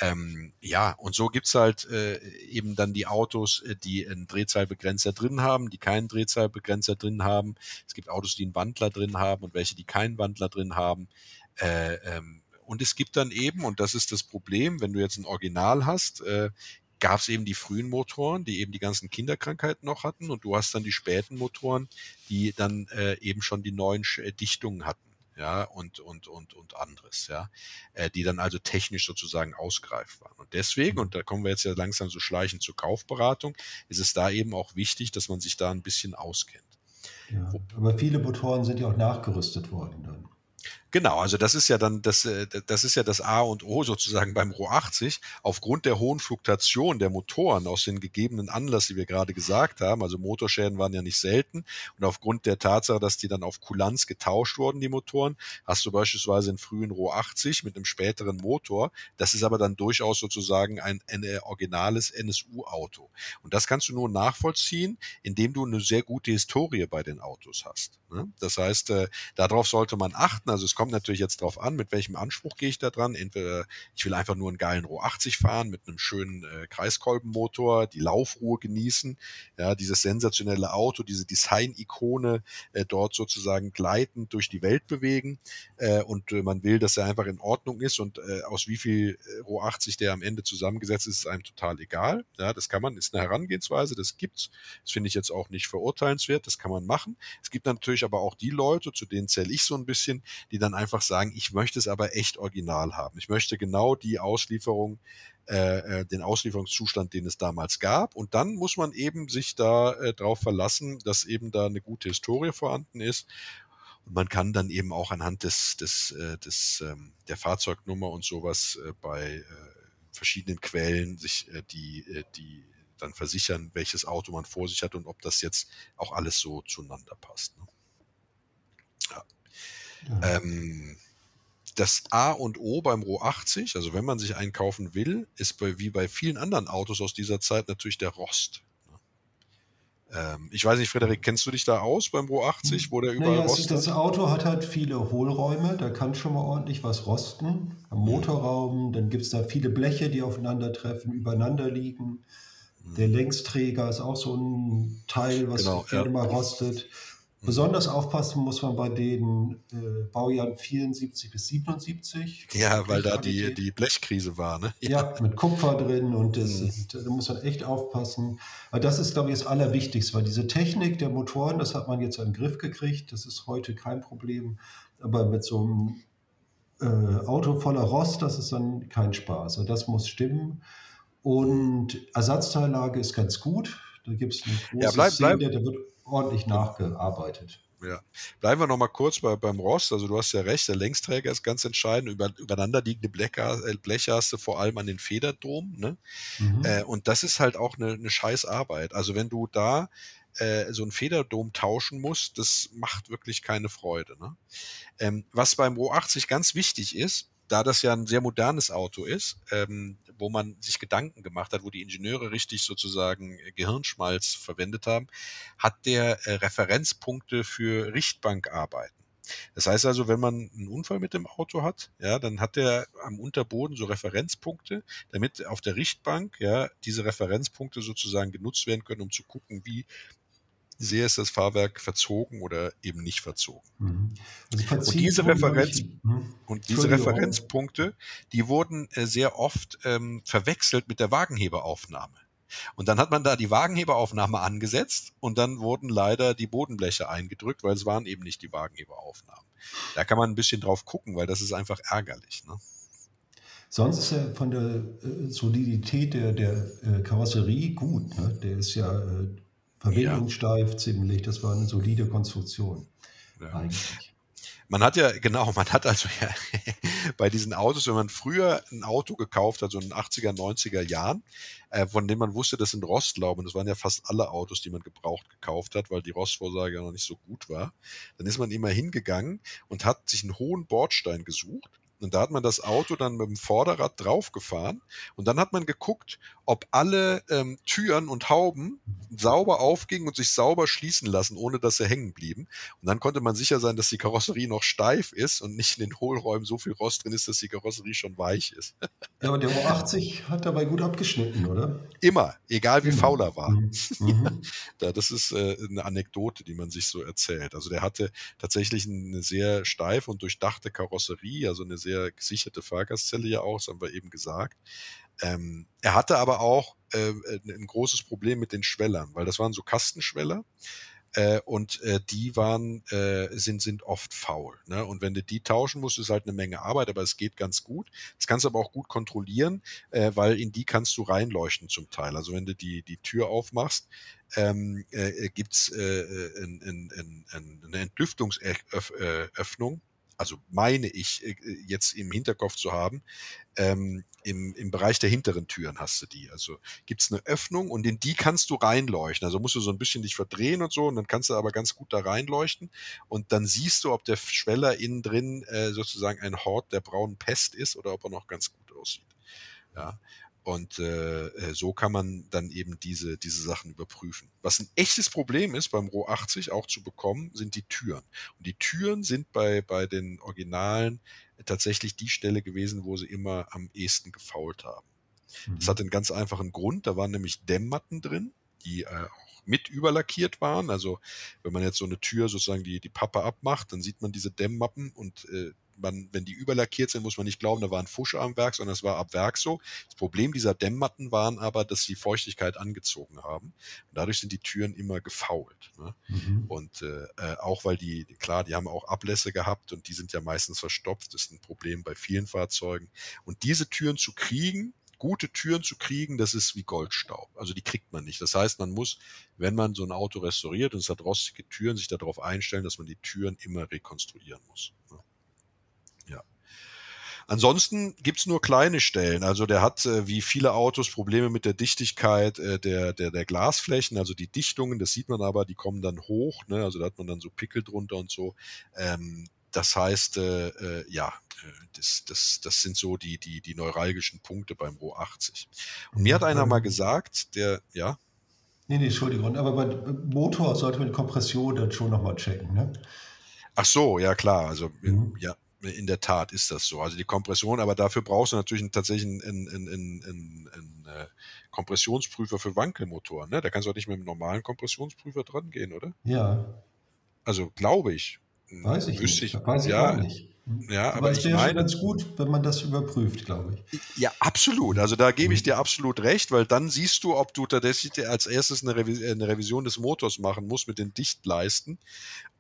Ähm, ja, und so gibt's halt äh, eben dann die Autos, äh, die einen Drehzahlbegrenzer drin haben, die keinen Drehzahlbegrenzer drin haben. Es gibt Autos, die einen Wandler drin haben und welche, die keinen Wandler drin haben. Äh, ähm, und es gibt dann eben, und das ist das Problem, wenn du jetzt ein Original hast, äh, gab es eben die frühen Motoren, die eben die ganzen Kinderkrankheiten noch hatten und du hast dann die späten Motoren, die dann äh, eben schon die neuen äh, Dichtungen hatten ja, und, und, und, und anderes, ja, äh, die dann also technisch sozusagen ausgereift waren. Und deswegen, und da kommen wir jetzt ja langsam so schleichend zur Kaufberatung, ist es da eben auch wichtig, dass man sich da ein bisschen auskennt. Ja, aber viele Motoren sind ja auch nachgerüstet worden dann. Genau, also das ist ja dann das, äh, das ist ja das A und O sozusagen beim Ro 80. Aufgrund der hohen Fluktuation der Motoren aus den gegebenen Anlass, die wir gerade gesagt haben, also Motorschäden waren ja nicht selten und aufgrund der Tatsache, dass die dann auf Kulanz getauscht wurden, die Motoren, hast du beispielsweise einen frühen Ro 80 mit einem späteren Motor. Das ist aber dann durchaus sozusagen ein, ein originales NSU-Auto. Und das kannst du nur nachvollziehen, indem du eine sehr gute Historie bei den Autos hast. Ne? Das heißt, äh, darauf sollte man achten. Also es kommt natürlich jetzt drauf an, mit welchem Anspruch gehe ich da dran. Entweder ich will einfach nur einen geilen Roh 80 fahren mit einem schönen äh, Kreiskolbenmotor, die Laufruhe genießen, ja, dieses sensationelle Auto, diese Design-Ikone äh, dort sozusagen gleitend durch die Welt bewegen äh, und äh, man will, dass er einfach in Ordnung ist und äh, aus wie viel äh, Roh 80 der am Ende zusammengesetzt ist, ist einem total egal. Ja, das kann man, ist eine Herangehensweise, das gibt's. Das finde ich jetzt auch nicht verurteilenswert, das kann man machen. Es gibt natürlich aber auch die Leute, zu denen zähle ich so ein bisschen, die dann dann einfach sagen, ich möchte es aber echt original haben. Ich möchte genau die Auslieferung, äh, äh, den Auslieferungszustand, den es damals gab. Und dann muss man eben sich da äh, darauf verlassen, dass eben da eine gute Historie vorhanden ist. Und man kann dann eben auch anhand des, des, äh, des ähm, der Fahrzeugnummer und sowas äh, bei äh, verschiedenen Quellen sich äh, die, äh, die dann versichern, welches Auto man vor sich hat und ob das jetzt auch alles so zueinander passt. Ne? Ja. Ja. Ähm, das A und O beim Ro 80, also wenn man sich einkaufen will, ist bei, wie bei vielen anderen Autos aus dieser Zeit natürlich der Rost. Ähm, ich weiß nicht, Frederik, kennst du dich da aus beim Ro 80, wo der überall naja, rostet? Das Auto hat halt viele Hohlräume, da kann schon mal ordentlich was rosten. Am mhm. Motorraum, dann gibt es da viele Bleche, die aufeinandertreffen, übereinander liegen. Mhm. Der Längsträger ist auch so ein Teil, was genau, gerne ja. mal rostet. Besonders aufpassen muss man bei den äh, Baujahren 74 bis 77. Ja, weil da die, die Blechkrise war, ne? Ja. ja, mit Kupfer drin und das, mhm. da muss man echt aufpassen. Aber das ist, glaube ich, das Allerwichtigste, weil diese Technik der Motoren, das hat man jetzt in den Griff gekriegt. Das ist heute kein Problem. Aber mit so einem äh, Auto voller Rost, das ist dann kein Spaß. Also das muss stimmen. Und Ersatzteillage ist ganz gut. Da gibt es eine große ja, bleib, Szene, bleib. da wird ordentlich nachgearbeitet. Ja. Bleiben wir noch mal kurz bei, beim Rost. Also du hast ja recht, der Längsträger ist ganz entscheidend. Über, übereinander liegende Bleche, äh, Bleche hast du vor allem an den Federdom. Ne? Mhm. Äh, und das ist halt auch eine, eine scheiß Arbeit. Also wenn du da äh, so ein Federdom tauschen musst, das macht wirklich keine Freude. Ne? Ähm, was beim Ro 80 ganz wichtig ist, da das ja ein sehr modernes Auto ist, ähm, wo man sich Gedanken gemacht hat, wo die Ingenieure richtig sozusagen Gehirnschmalz verwendet haben, hat der äh, Referenzpunkte für Richtbankarbeiten. Das heißt also, wenn man einen Unfall mit dem Auto hat, ja, dann hat der am Unterboden so Referenzpunkte, damit auf der Richtbank ja diese Referenzpunkte sozusagen genutzt werden können, um zu gucken, wie sehr ist das Fahrwerk verzogen oder eben nicht verzogen. Mhm. Also und diese, Referenz, mhm. und diese Referenzpunkte, die wurden äh, sehr oft ähm, verwechselt mit der Wagenheberaufnahme. Und dann hat man da die Wagenheberaufnahme angesetzt und dann wurden leider die Bodenbleche eingedrückt, weil es waren eben nicht die Wagenheberaufnahmen. Da kann man ein bisschen drauf gucken, weil das ist einfach ärgerlich. Ne? Sonst ist er von der äh, Solidität der, der äh, Karosserie gut. Ne? Der ist ja äh, Verbindungssteif ziemlich. Das war eine solide Konstruktion. Ja. Eigentlich. Man hat ja, genau, man hat also ja <laughs> bei diesen Autos, wenn man früher ein Auto gekauft hat, so in den 80er, 90er Jahren, äh, von dem man wusste, das sind Rostlauben, das waren ja fast alle Autos, die man gebraucht gekauft hat, weil die Rostvorsage ja noch nicht so gut war, dann ist man immer hingegangen und hat sich einen hohen Bordstein gesucht und da hat man das Auto dann mit dem Vorderrad draufgefahren und dann hat man geguckt, ob alle ähm, Türen und Hauben sauber aufgingen und sich sauber schließen lassen, ohne dass sie hängen blieben. Und dann konnte man sicher sein, dass die Karosserie noch steif ist und nicht in den Hohlräumen so viel Rost drin ist, dass die Karosserie schon weich ist. Ja, aber der U80 hat dabei gut abgeschnitten, oder? Immer, egal wie faul er war. Mhm. mhm. <laughs> das ist äh, eine Anekdote, die man sich so erzählt. Also der hatte tatsächlich eine sehr steife und durchdachte Karosserie, also eine sehr gesicherte Fahrgastzelle ja auch, das haben wir eben gesagt. Ähm, er hatte aber auch äh, ein großes Problem mit den Schwellern, weil das waren so Kastenschweller. Äh, und äh, die waren, äh, sind, sind oft faul. Ne? Und wenn du die tauschen musst, ist halt eine Menge Arbeit, aber es geht ganz gut. Das kannst du aber auch gut kontrollieren, äh, weil in die kannst du reinleuchten zum Teil. Also wenn du die, die Tür aufmachst, ähm, äh, äh, in, in, eine Entlüftungsöffnung also meine ich äh, jetzt im Hinterkopf zu haben, ähm, im, im Bereich der hinteren Türen hast du die. Also gibt es eine Öffnung und in die kannst du reinleuchten. Also musst du so ein bisschen dich verdrehen und so und dann kannst du aber ganz gut da reinleuchten und dann siehst du, ob der Schweller innen drin äh, sozusagen ein Hort der braunen Pest ist oder ob er noch ganz gut aussieht. Ja, und äh, äh, so kann man dann eben diese, diese Sachen überprüfen. Was ein echtes Problem ist beim Ro 80 auch zu bekommen, sind die Türen. Und die Türen sind bei, bei den Originalen tatsächlich die Stelle gewesen, wo sie immer am ehesten gefault haben. Mhm. Das hat einen ganz einfachen Grund. Da waren nämlich Dämmmatten drin, die äh, auch mit überlackiert waren. Also wenn man jetzt so eine Tür sozusagen die, die Pappe abmacht, dann sieht man diese Dämmmappen und äh, man, wenn die überlackiert sind, muss man nicht glauben, da war ein Fusch am Werk, sondern es war ab Werk so. Das Problem dieser Dämmmatten waren aber, dass sie Feuchtigkeit angezogen haben. Und dadurch sind die Türen immer gefault. Ne? Mhm. Und äh, äh, auch weil die, klar, die haben auch Ablässe gehabt und die sind ja meistens verstopft. Das ist ein Problem bei vielen Fahrzeugen. Und diese Türen zu kriegen, gute Türen zu kriegen, das ist wie Goldstaub. Also die kriegt man nicht. Das heißt, man muss, wenn man so ein Auto restauriert und es hat rostige Türen, sich darauf einstellen, dass man die Türen immer rekonstruieren muss. Ne? Ansonsten gibt's nur kleine Stellen. Also der hat äh, wie viele Autos Probleme mit der Dichtigkeit äh, der, der, der Glasflächen, also die Dichtungen, das sieht man aber, die kommen dann hoch, ne? also da hat man dann so Pickel drunter und so. Ähm, das heißt, äh, äh, ja, äh, das, das, das sind so die, die, die neuralgischen Punkte beim Ro 80. Und mir hat einer mal gesagt, der, ja. Nee, nee, Entschuldigung, aber beim Motor sollte man die Kompression dann schon nochmal checken, ne? Ach so, ja klar, also mhm. ja, in der Tat ist das so. Also die Kompression, aber dafür brauchst du natürlich tatsächlich einen, einen, einen, einen, äh, Kompressionsprüfer für Wankelmotoren. Ne? Da kannst du auch nicht mit einem normalen Kompressionsprüfer dran gehen, oder? Ja. Also glaube ich. Weiß ich Wüsste nicht. Weiß ich ja, auch nicht. Ja, aber, aber es ich wäre schon ganz gut, wenn man das überprüft, glaube ich. Ja, absolut. Also da gebe ich Mhm. dir absolut recht, weil dann siehst du, ob du tatsächlich als erstes eine Revision des Motors machen musst mit den Dichtleisten.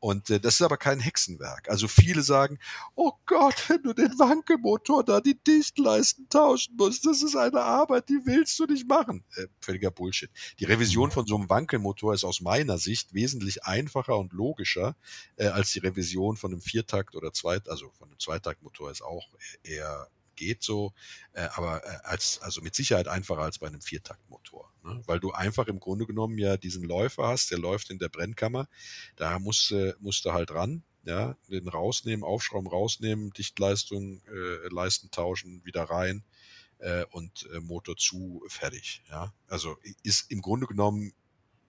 Und äh, das ist aber kein Hexenwerk. Also viele sagen, oh Gott, wenn du den Wankelmotor da die Dichtleisten tauschen musst, das ist eine Arbeit, die willst du nicht machen. Äh, völliger Bullshit. Die Revision von so einem Wankelmotor ist aus meiner Sicht wesentlich einfacher und logischer äh, als die Revision von einem Viertakt oder Zweit, also von einem Zweitaktmotor ist auch eher geht so, äh, aber äh, als, also mit Sicherheit einfacher als bei einem Viertaktmotor. Ne? Weil du einfach im Grunde genommen ja diesen Läufer hast, der läuft in der Brennkammer, da musst, äh, musst du halt ran, ja, den rausnehmen, aufschrauben, rausnehmen, Dichtleistung, äh, Leisten tauschen, wieder rein äh, und äh, Motor zu, fertig. Ja, also ist im Grunde genommen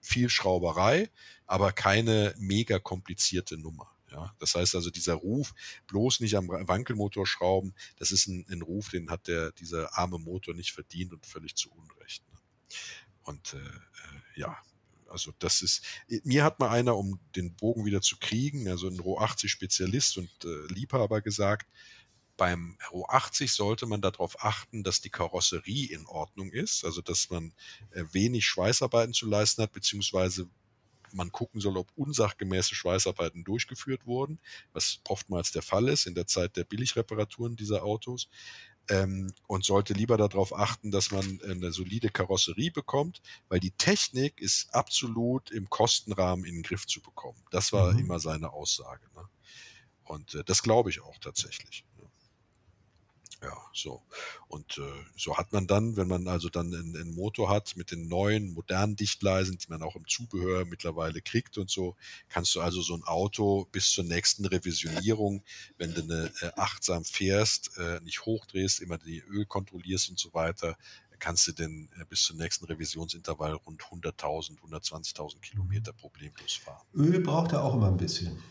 viel Schrauberei, aber keine mega komplizierte Nummer. Ja, das heißt also, dieser Ruf, bloß nicht am Wankelmotor schrauben, das ist ein, ein Ruf, den hat der, dieser arme Motor nicht verdient und völlig zu Unrecht. Ne? Und äh, äh, ja, also das ist, mir hat mal einer, um den Bogen wieder zu kriegen, also ein Ro 80 Spezialist und äh, Liebhaber gesagt, beim Ro 80 sollte man darauf achten, dass die Karosserie in Ordnung ist, also dass man äh, wenig Schweißarbeiten zu leisten hat, beziehungsweise man gucken soll, ob unsachgemäße Schweißarbeiten durchgeführt wurden, was oftmals der Fall ist in der Zeit der Billigreparaturen dieser Autos. Ähm, und sollte lieber darauf achten, dass man eine solide Karosserie bekommt, weil die Technik ist absolut im Kostenrahmen in den Griff zu bekommen. Das war Mhm. immer seine Aussage. Ne? Und äh, das glaube ich auch tatsächlich. Ja, so. Und äh, so hat man dann, wenn man also dann einen, Motor hat mit den neuen, modernen Dichtleisen, die man auch im Zubehör mittlerweile kriegt und so, kannst du also so ein Auto bis zur nächsten Revisionierung, wenn du eine, äh, achtsam fährst, äh, nicht hochdrehst, immer die Öl kontrollierst und so weiter, kannst du denn äh, bis zum nächsten Revisionsintervall rund 100.000, 120.000 Kilometer problemlos fahren. Öl braucht er auch immer ein bisschen.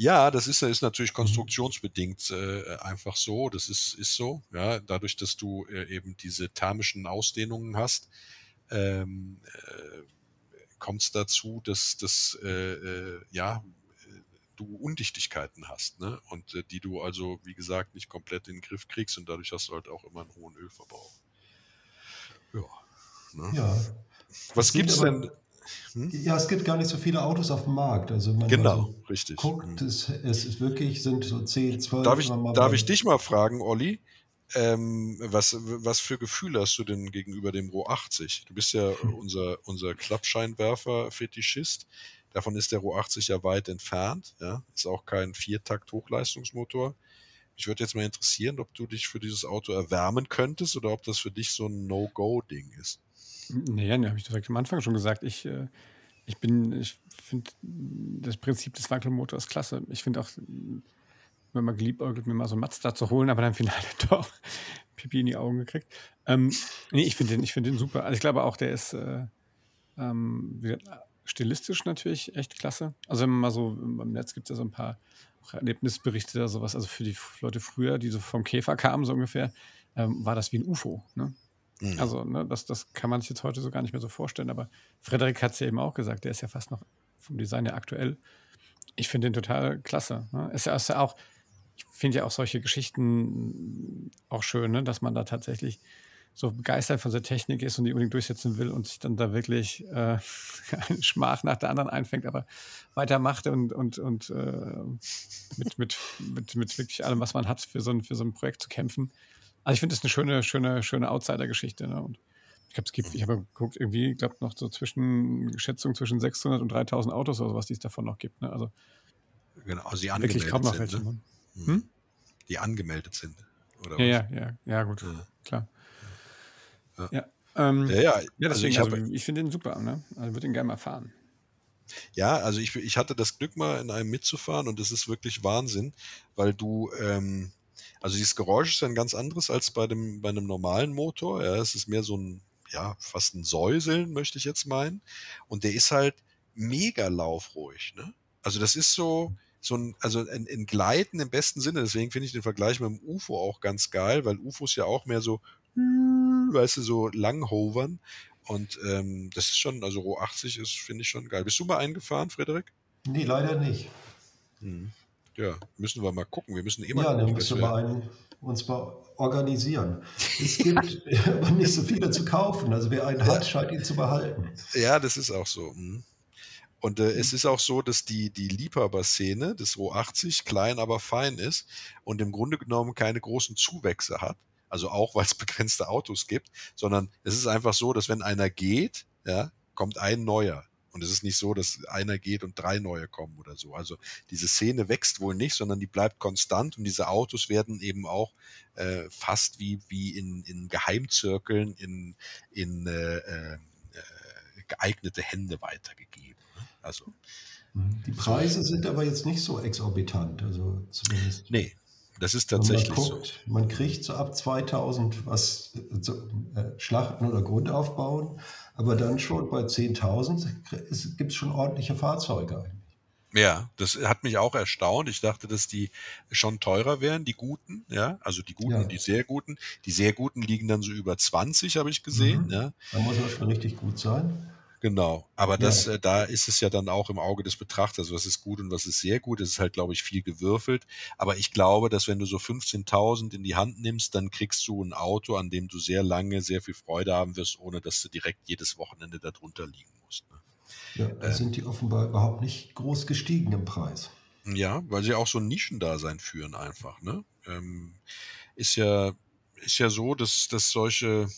Ja, das ist, ist natürlich konstruktionsbedingt äh, einfach so. Das ist, ist so. Ja, dadurch, dass du äh, eben diese thermischen Ausdehnungen hast, ähm, äh, kommt es dazu, dass, dass äh, äh, ja, du Undichtigkeiten hast, ne? Und äh, die du also, wie gesagt, nicht komplett in den Griff kriegst und dadurch hast du halt auch immer einen hohen Ölverbrauch. Ja. Ne? Ja. Was gibt's denn? Hm? Ja, es gibt gar nicht so viele Autos auf dem Markt. Also man Genau, so richtig. guckt, es, es ist wirklich, sind so 10, 12. Darf ich, darf ich dich mal fragen, Olli? Ähm, was, was für Gefühle hast du denn gegenüber dem Ro 80? Du bist ja Hm. unser, unser Klappscheinwerfer-Fetischist. Davon ist der Ro 80 ja weit entfernt. Ja? Ist auch kein Viertakt-Hochleistungsmotor. Mich würde jetzt mal interessieren, ob du dich für dieses Auto erwärmen könntest oder ob das für dich so ein No-Go-Ding ist. Nee, ne, habe ich direkt am Anfang schon gesagt. Ich, äh, ich bin, ich finde das Prinzip des Wankelmotors klasse. Ich finde auch, wenn man geliebäugelt, mir mal so ein Mazda zu holen, aber dann final <laughs> doch Pipi in die Augen gekriegt. Ähm, nee, ich finde den, ich finde den super. Also ich glaube auch, der ist äh, ähm, stilistisch natürlich echt klasse. Also wenn man mal so im Netz gibt es ja so ein paar Erlebnisberichte oder sowas. Also für die Leute früher, die so vom Käfer kamen, so ungefähr, ähm, war das wie ein UFO. Ne? Mhm. Also, ne, das, das kann man sich jetzt heute so gar nicht mehr so vorstellen. Aber Frederik hat es ja eben auch gesagt, der ist ja fast noch vom Design her aktuell. Ich finde den total klasse. Ne? Ist ja, ist ja auch, ich finde ja auch solche Geschichten auch schön, ne? dass man da tatsächlich so begeistert von der Technik ist und die unbedingt durchsetzen will und sich dann da wirklich äh, <laughs> einen Schmach nach der anderen einfängt, aber weitermacht und, und, und äh, mit, mit, mit, mit wirklich allem, was man hat, für so ein, für so ein Projekt zu kämpfen. Also ich finde das eine schöne, schöne, schöne Outsider-Geschichte. Ne? Und ich glaube, es gibt, ich habe geguckt, irgendwie, ich glaube, noch so zwischen Schätzung zwischen 600 und 3000 Autos oder sowas, die es davon noch gibt. Ne? Also Genau, also die wirklich angemeldet kaum noch sind. welche. Ne? Ne? Mhm. Die angemeldet sind. Oder Ja, was? ja, ja, ja, gut, Ja. klar. Ja. Ja, ähm, Ja, ja, ja also deswegen, ich also habe ich finde den super. Ne? Also würde ihn gerne mal fahren. Ja, also ich, ich hatte das Glück mal in einem mitzufahren und das ist wirklich Wahnsinn, weil du, ähm, also dieses Geräusch ist ja ein ganz anderes als bei dem, bei einem normalen Motor. Ja, es ist mehr so ein, ja, fast ein Säuseln, möchte ich jetzt meinen. Und der ist halt mega laufruhig, ne? Also das ist so, so ein, also ein, ein Gleiten im besten Sinne. Deswegen finde ich den Vergleich mit dem UFO auch ganz geil, weil UFOs ja auch mehr so, weißt du, so langhovern. Und ähm, das ist schon, also Roh 80 ist, finde ich schon geil. Bist du mal eingefahren, Frederik? Nee, leider nicht. Hm. Ja, müssen wir mal gucken. Wir müssen immer Ja, dann müssen wir einen, uns mal organisieren. Es gibt <laughs> aber nicht so viele zu kaufen. Also wer einen hat, scheint ihn zu behalten. ja, das ist auch so. hm. Und äh, es ist auch so, dass die, die Liebhaber-Szene des Roh 80 klein, aber fein ist und im Grunde genommen keine großen Zuwächse hat. Also auch, weil es begrenzte Autos gibt, sondern es ist einfach so, dass wenn einer geht, ja, kommt ein neuer. Und es ist nicht so, dass einer geht und drei neue kommen oder so. Also diese Szene wächst wohl nicht, sondern die bleibt konstant und diese Autos werden eben auch äh, fast wie, wie in, in Geheimzirkeln in, in äh, äh, geeignete Hände weitergegeben. ne? Also, Die Preise sind aber jetzt nicht so exorbitant. Also zumindest. nee, das ist wenn man tatsächlich so. guckt, Man kriegt so ab 2000 was äh, so, äh, Schlachten oder Grundaufbauen, aber dann schon bei 10.000 gibt es schon ordentliche Fahrzeuge eigentlich. Ja, das hat mich auch erstaunt. Ich dachte, dass die schon teurer wären, die guten, ja, also die guten Ja. und die sehr guten. Die sehr guten liegen dann so über 20, habe ich gesehen, Mhm. ja. Da muss er schon richtig gut sein. Genau, aber das, Ja. äh, da ist es ja dann auch im Auge des Betrachters, was ist gut und was ist sehr gut. Es ist halt, glaube ich, viel gewürfelt. Aber ich glaube, dass wenn du so 15.000 in die Hand nimmst, dann kriegst du ein Auto, an dem du sehr lange sehr viel Freude haben wirst, ohne dass du direkt jedes Wochenende darunter liegen musst. Ne? Ja, da sind die offenbar überhaupt nicht groß gestiegen im Preis. Ja, weil sie auch so ein Nischendasein führen einfach, ne? Ähm, ist ja, ist ja so, dass, dass solche,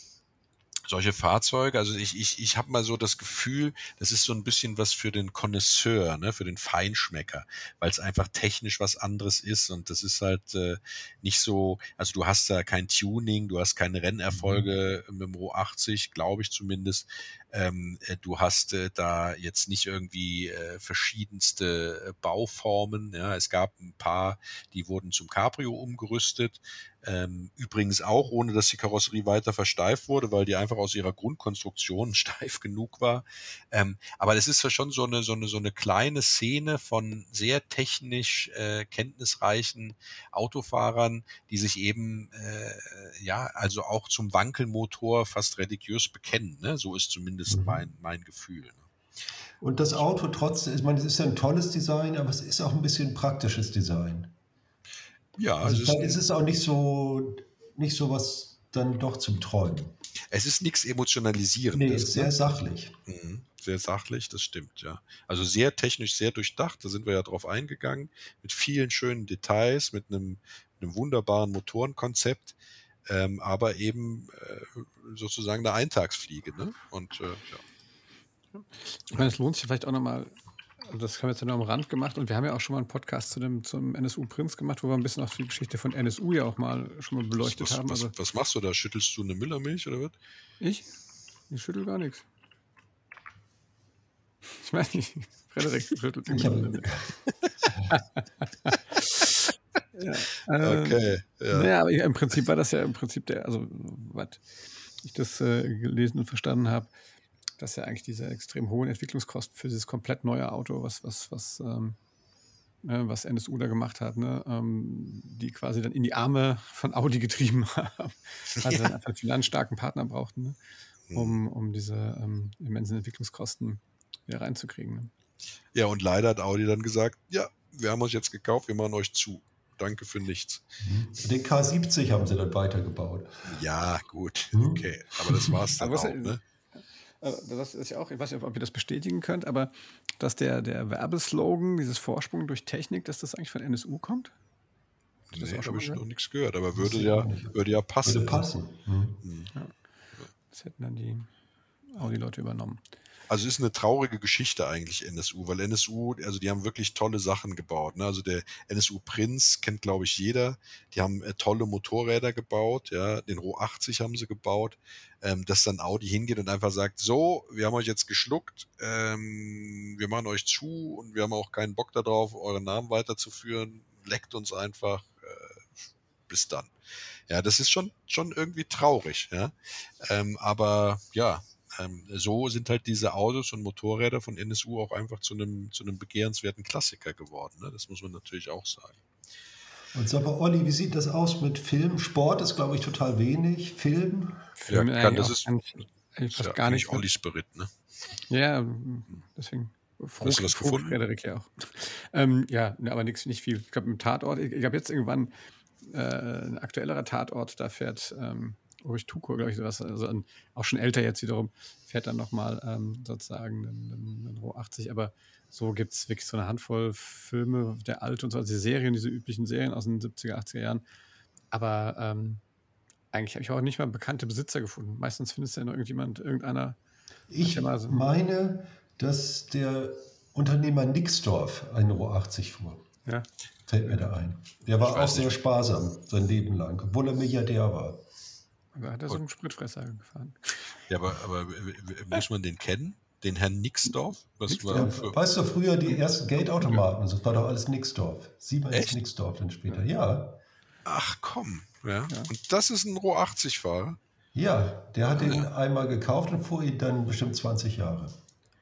solche Fahrzeuge, also ich, ich, ich habe mal so das Gefühl, das ist so ein bisschen was für den Connoisseur, ne, für den Feinschmecker, weil es einfach technisch was anderes ist und das ist halt äh, nicht so, also du hast da kein Tuning, du hast keine Rennerfolge mit dem Ro 80, glaube ich zumindest. Ähm, äh, du hast äh, da jetzt nicht irgendwie äh, verschiedenste äh, Bauformen. Ja, es gab ein paar, die wurden zum Cabrio umgerüstet. Ähm, übrigens auch, ohne dass die Karosserie weiter versteift wurde, weil die einfach aus ihrer Grundkonstruktion <laughs> steif genug war. Ähm, aber das ist ja schon so eine, so eine, so eine kleine Szene von sehr technisch äh, kenntnisreichen Autofahrern, die sich eben, äh, ja, also auch zum Wankelmotor fast religiös bekennen. Ne? So ist zumindest Mhm. mein, mein Gefühl. Ne? Und das Auto trotzdem, ich meine, es ist ja ein tolles Design, aber es ist auch ein bisschen praktisches Design. Ja, Also es ist, es auch nicht so, nicht so was dann doch zum Träumen. es ist nichts Nee, Emotionalisierendes. ist sehr ne? sachlich. Mhm. Sehr sachlich, das stimmt, ja. Also sehr technisch, sehr durchdacht, da sind wir ja drauf eingegangen, mit vielen schönen Details, mit einem, einem wunderbaren Motorenkonzept, ähm, aber eben äh, sozusagen eine Eintagsfliege, ne? Und äh, ja. Ich meine, es lohnt sich vielleicht auch nochmal, das haben wir jetzt ja nur am Rand gemacht und wir haben ja auch schon mal einen Podcast zu dem, zum NSU Prinz gemacht, wo wir ein bisschen auch die Geschichte von NSU ja auch mal schon mal beleuchtet was, haben. was, Also was machst du da? Schüttelst du eine Müllermilch oder was? ich? Ich schüttel gar nichts. Ich weiß nicht, <laughs> Frederik schüttelt Ich habe <laughs> ja, äh, Okay, ja. Naja, aber im Prinzip war das ja im Prinzip der, also was ich das äh, gelesen und verstanden habe, dass ja eigentlich diese extrem hohen Entwicklungskosten für dieses komplett neue Auto, was, was, was, ähm, ne, was NSU da gemacht hat, ne, ähm, die quasi dann in die Arme von Audi getrieben haben, <laughs> weil sie dann einfach einen finanzstarken Partner brauchten, ne, Hm. um, um diese ähm, immensen Entwicklungskosten wieder reinzukriegen. Ne. ja, und leider hat Audi dann gesagt, ja, wir haben euch jetzt gekauft, wir machen euch zu. Danke für nichts. den K70 haben sie dann weitergebaut. Ja, gut, Hm. okay. Aber das war's <laughs> dann Aber was- auch, ne? Also das ist ja auch, ich weiß nicht, ob ihr das bestätigen könnt, aber dass der, der Werbeslogan, dieses Vorsprung durch Technik, dass das eigentlich von NSU kommt? Nee, habe ich noch nichts gehört, aber würde ja, würde ja passen. Würde passen. Hm. Hm. Das hätten dann die Audi-Leute übernommen. Also ist eine traurige Geschichte eigentlich NSU, weil NSU, also die haben wirklich tolle Sachen gebaut. Ne? Also der NSU Prinz kennt, glaube ich, jeder. Die haben äh, tolle Motorräder gebaut, ja, den Ro 80 haben sie gebaut, ähm, dass dann Audi hingeht und einfach sagt, so, wir haben euch jetzt geschluckt, ähm, wir machen euch zu und wir haben auch keinen Bock darauf, euren Namen weiterzuführen, leckt uns einfach, äh, bis dann. Ja, das ist schon, schon irgendwie traurig, ja. Ähm, aber ja, ähm, so sind halt diese Autos und Motorräder von NSU auch einfach zu einem, zu einem begehrenswerten Klassiker geworden. Ne? Das muss man natürlich auch sagen. Und sag mal, Olli, wie sieht das aus mit Film? Sport ist, glaube ich, total wenig. Film? Film ja, kann, das ist, fast ja, gar nicht. Olli Spirit, ne? Ja, deswegen. Froh, Hast du was gefunden? Frederik ja auch. <laughs> Ähm, ja, ne, aber nichts, nicht viel. Ich glaube, im Tatort, ich, ich habe jetzt irgendwann äh, ein aktuellerer Tatort, da fährt ähm, Ulrich Tuko, glaube ich, sowas, also ein, auch schon älter jetzt wiederum, fährt dann nochmal ähm, sozusagen einen, einen, einen Roh 80, aber so gibt es wirklich so eine Handvoll Filme, der alte und so, also die Serien, diese üblichen Serien aus den 70er, 80er Jahren. Aber ähm, eigentlich habe ich auch nicht mal bekannte Besitzer gefunden. Meistens findest du ja noch irgendjemand, irgendeiner. Ich so meine, dass der Unternehmer Nixdorf einen Roh 80 fuhr. Ja. Fällt mir da ein. Der war auch sehr sparsam sein Leben lang, obwohl er Milliardär war. Da hat er so einen Spritfresser gefahren. Ja, aber, aber muss man den kennen? Den Herrn Nixdorf? Was Nixdorf. War für... Weißt du, früher die ersten Geldautomaten, das war doch alles Nixdorf. Siemens Nixdorf dann später, ja. Ach komm, ja. ja. Und das ist ein Roh 80-Fahrer? Ja, der hat ihn einmal gekauft und fuhr ihn dann bestimmt 20 Jahre.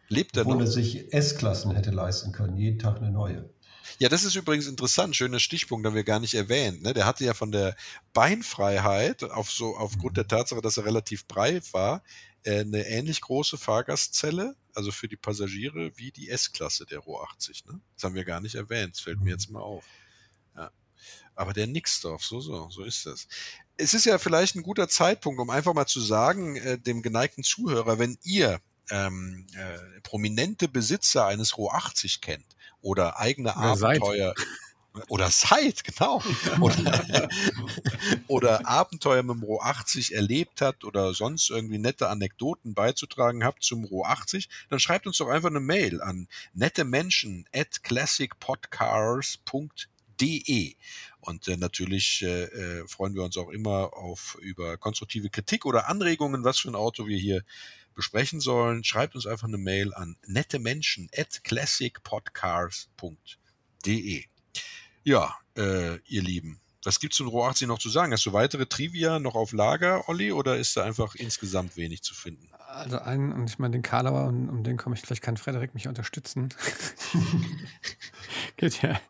Lebt er Obwohl noch? er sich S-Klassen hätte leisten können, jeden Tag eine neue. Ja, das ist übrigens interessant, schöner Stichpunkt, da wir gar nicht erwähnt. Ne? Der hatte ja von der Beinfreiheit, auf so, aufgrund der Tatsache, dass er relativ breit war, äh, eine ähnlich große Fahrgastzelle, also für die Passagiere, wie die S-Klasse der Ro 80. Ne? Das haben wir gar nicht erwähnt, das fällt mir jetzt mal auf. Ja. Aber der Nixdorf, so, so, so ist das. Es ist ja vielleicht ein guter Zeitpunkt, um einfach mal zu sagen, äh, dem geneigten Zuhörer, wenn ihr ähm, äh, prominente Besitzer eines Ro 80 kennt, oder eigene oder Abenteuer. Seid. Oder seid, <laughs> genau. <laughs> Oder, <laughs> oder Abenteuer mit dem Ro 80 erlebt hat oder sonst irgendwie nette Anekdoten beizutragen habt zum Ro 80, dann schreibt uns doch einfach eine Mail an nette Menschen at classicpodcars.de. Und äh, natürlich äh, äh, freuen wir uns auch immer auf über konstruktive Kritik oder Anregungen, was für ein Auto wir hier besprechen sollen, schreibt uns einfach eine Mail an nettemenschen at classicpodcars.de. Ja, äh, ihr Lieben, was gibt es zum Roh 80 noch zu sagen? Hast du weitere Trivia noch auf Lager, Olli, oder ist da einfach insgesamt wenig zu finden? Also einen, und ich meine den Karlauer, und um den komme ich, vielleicht kann Frederik mich unterstützen. <laughs> Geht ja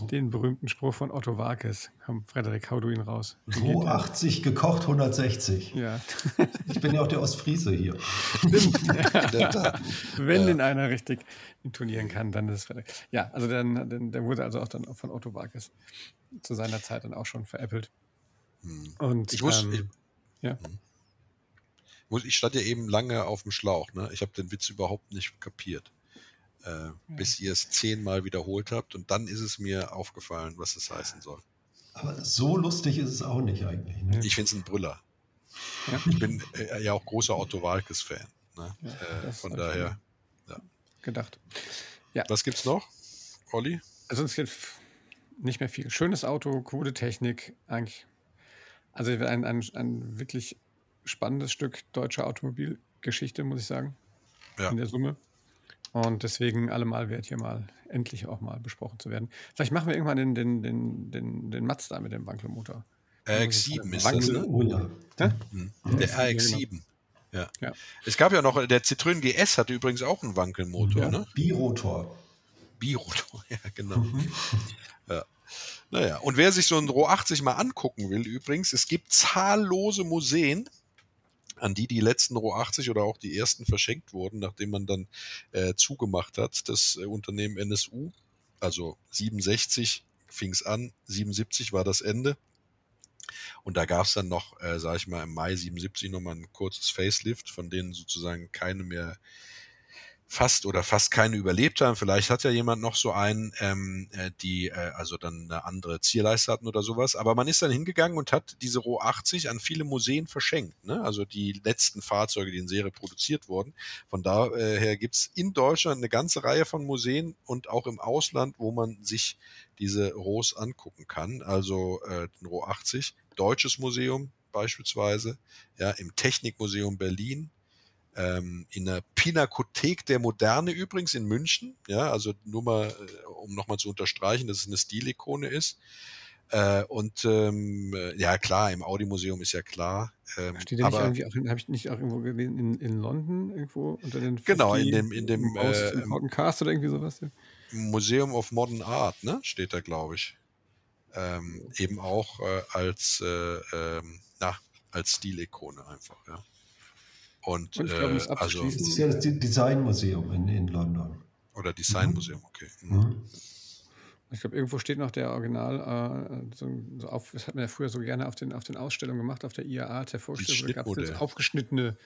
den berühmten Spruch von Otto Warkes. Komm, Frederik, hau du ihn raus. Roh 80, gekocht 160. Ja. Ich bin ja auch der Ostfriese hier. <laughs> ja. Wenn den einer richtig intonieren kann, dann ist es Frederik. Ja, also dann, dann, der wurde also auch dann von Otto Warkes zu seiner Zeit dann auch schon veräppelt. Hm. Und, ich muss, ähm, ich, ja. Hm. Ich stand ja eben lange auf dem Schlauch. Ne? Ich habe den Witz überhaupt nicht kapiert äh, bis ihr es zehnmal wiederholt habt. Und dann ist es mir aufgefallen, was es heißen soll. Aber so lustig ist es auch nicht eigentlich. Ne? Ich finde es ein Brüller. Ja. Ich bin äh, ja auch großer Otto Walkes-Fan. Ne? Ja, äh, von daher. Ja. Gedacht. Ja. Was gibt's noch, Olli? Also es gibt nicht mehr viel. Schönes Auto, coole Technik, eigentlich. Also ein, ein, ein wirklich spannendes Stück deutscher Automobilgeschichte, muss ich sagen. Ja. In der Summe. Und deswegen allemal wert hier mal endlich auch mal besprochen zu werden. Vielleicht machen wir irgendwann den, den, den, den, den Mazda mit dem Wankelmotor. RX7 ist das, ne? Oh, ja. Hm. Der RX7. Ja. ja. Es gab ja noch, der Citroën GS hatte übrigens auch einen Wankelmotor, ja. ne? Birotor. Birotor, <laughs> ja, genau. Mhm. <laughs> ja. Naja, und wer sich so ein Ro 80 mal angucken will, übrigens, es gibt zahllose Museen, an die die letzten Roh 80 oder auch die ersten verschenkt wurden, nachdem man dann äh, zugemacht hat, das äh, Unternehmen NSU. Also 67 fing es an, 77 war das Ende. Und da gab es dann noch, äh, sage ich mal, im Mai 77 nochmal ein kurzes Facelift, von denen sozusagen keine mehr fast oder fast keine überlebt haben. Vielleicht hat ja jemand noch so einen, ähm, äh, die äh, also dann eine andere Zierleiste hatten oder sowas. Aber man ist dann hingegangen und hat diese Roh 80 an viele Museen verschenkt. Ne? Also die letzten Fahrzeuge, die in Serie produziert wurden. Von daher gibt's in Deutschland eine ganze Reihe von Museen und auch im Ausland, wo man sich diese Rohs angucken kann. Also äh, den Roh 80, Deutsches Museum beispielsweise, ja, im Technikmuseum Berlin, ähm, in der Pinakothek der Moderne übrigens in München. Ja, also nur mal, äh, um nochmal zu unterstreichen, dass es eine Stilikone ist. Äh, und ähm, ja, klar, im Audi-Museum ist ja klar. Ähm, Steht der nicht irgendwie auch, habe ich nicht auch irgendwo gesehen, in, in London irgendwo unter den 50, Genau, in dem, in dem äh, Cast oder irgendwie sowas. Ja. Museum of Modern Art, ne, steht da, glaube ich. Ähm, eben auch äh, als, äh, ähm, na, als Stilikone einfach, ja. Und, und äh, also. Das ist ja das Designmuseum in, in London. Oder Designmuseum, mhm. okay. Mhm. Mhm. Ich glaube, irgendwo steht noch der Original, äh, so, so auf, das hat man ja früher so gerne auf den, auf den Ausstellungen gemacht, auf der IAA, der Vorstellung, da gab es das aufgeschnittene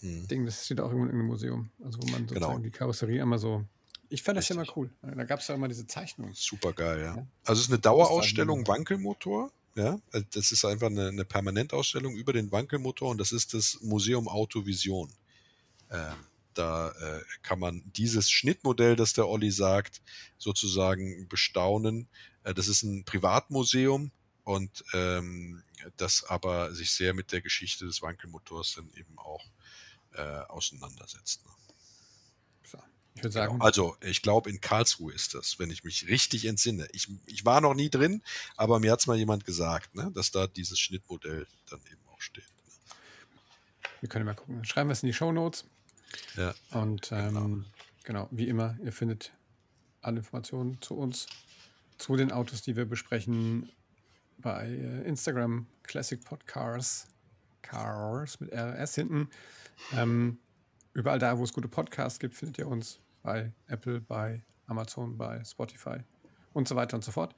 mhm. Ding, das steht auch irgendwo in einem Museum, also wo man sozusagen genau. die Karosserie einmal so. Ich fand das ja mal cool. Da gab es ja immer diese Zeichnung. Super geil, ja. ja. Also es ist eine Dauerausstellung Wankelmotor. Ja, also das ist einfach eine, eine Permanentausstellung über den Wankelmotor und das ist das Museum Autovision. Ähm, da äh, kann man dieses Schnittmodell, das der Olli sagt, sozusagen bestaunen. Äh, das ist ein Privatmuseum und ähm, das aber sich sehr mit der Geschichte des Wankelmotors dann eben auch äh, auseinandersetzt. Ne? Ich würde sagen. Genau. Also, ich glaube, in Karlsruhe ist das, wenn ich mich richtig entsinne. Ich, ich war noch nie drin, aber mir hat es mal jemand gesagt, ne, dass da dieses Schnittmodell dann eben auch steht. Ne? Wir können mal gucken. Schreiben wir es in die Show Notes. Ja. Und ähm, genau. genau, wie immer, ihr findet alle Informationen zu uns, zu den Autos, die wir besprechen, bei äh, Instagram Classic Podcars, Cars mit RS hinten. Ähm, überall da, wo es gute Podcasts gibt, findet ihr uns bei Apple, bei Amazon, bei Spotify und so weiter und so fort.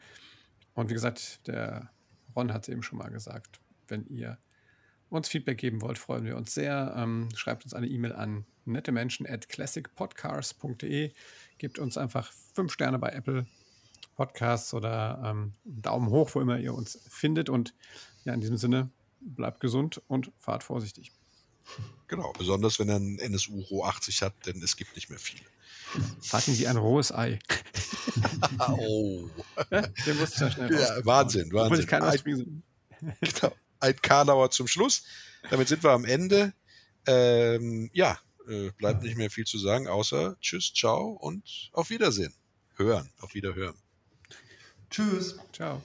Und wie gesagt, der Ron hat es eben schon mal gesagt, wenn ihr uns Feedback geben wollt, freuen wir uns sehr. Ähm, schreibt uns eine E-Mail an nettemenschen at classicpodcasts.de. Gebt uns einfach fünf Sterne bei Apple Podcasts oder ähm, Daumen hoch, wo immer ihr uns findet. Und ja, in diesem Sinne, bleibt gesund und fahrt vorsichtig. Genau, besonders wenn er einen NSU Roh 80 hat, denn es gibt nicht mehr viele. Ihn wie ein rohes Ei. <laughs> oh. Ja, der muss ja schnell ja, Wahnsinn, Wahnsinn. Ich ein, genau, ein Karlauer zum Schluss. Damit sind wir am Ende. Ähm, ja, äh, bleibt nicht mehr viel zu sagen, außer Tschüss, ciao und auf Wiedersehen. Hören, auf Wiederhören. Tschüss. Ciao.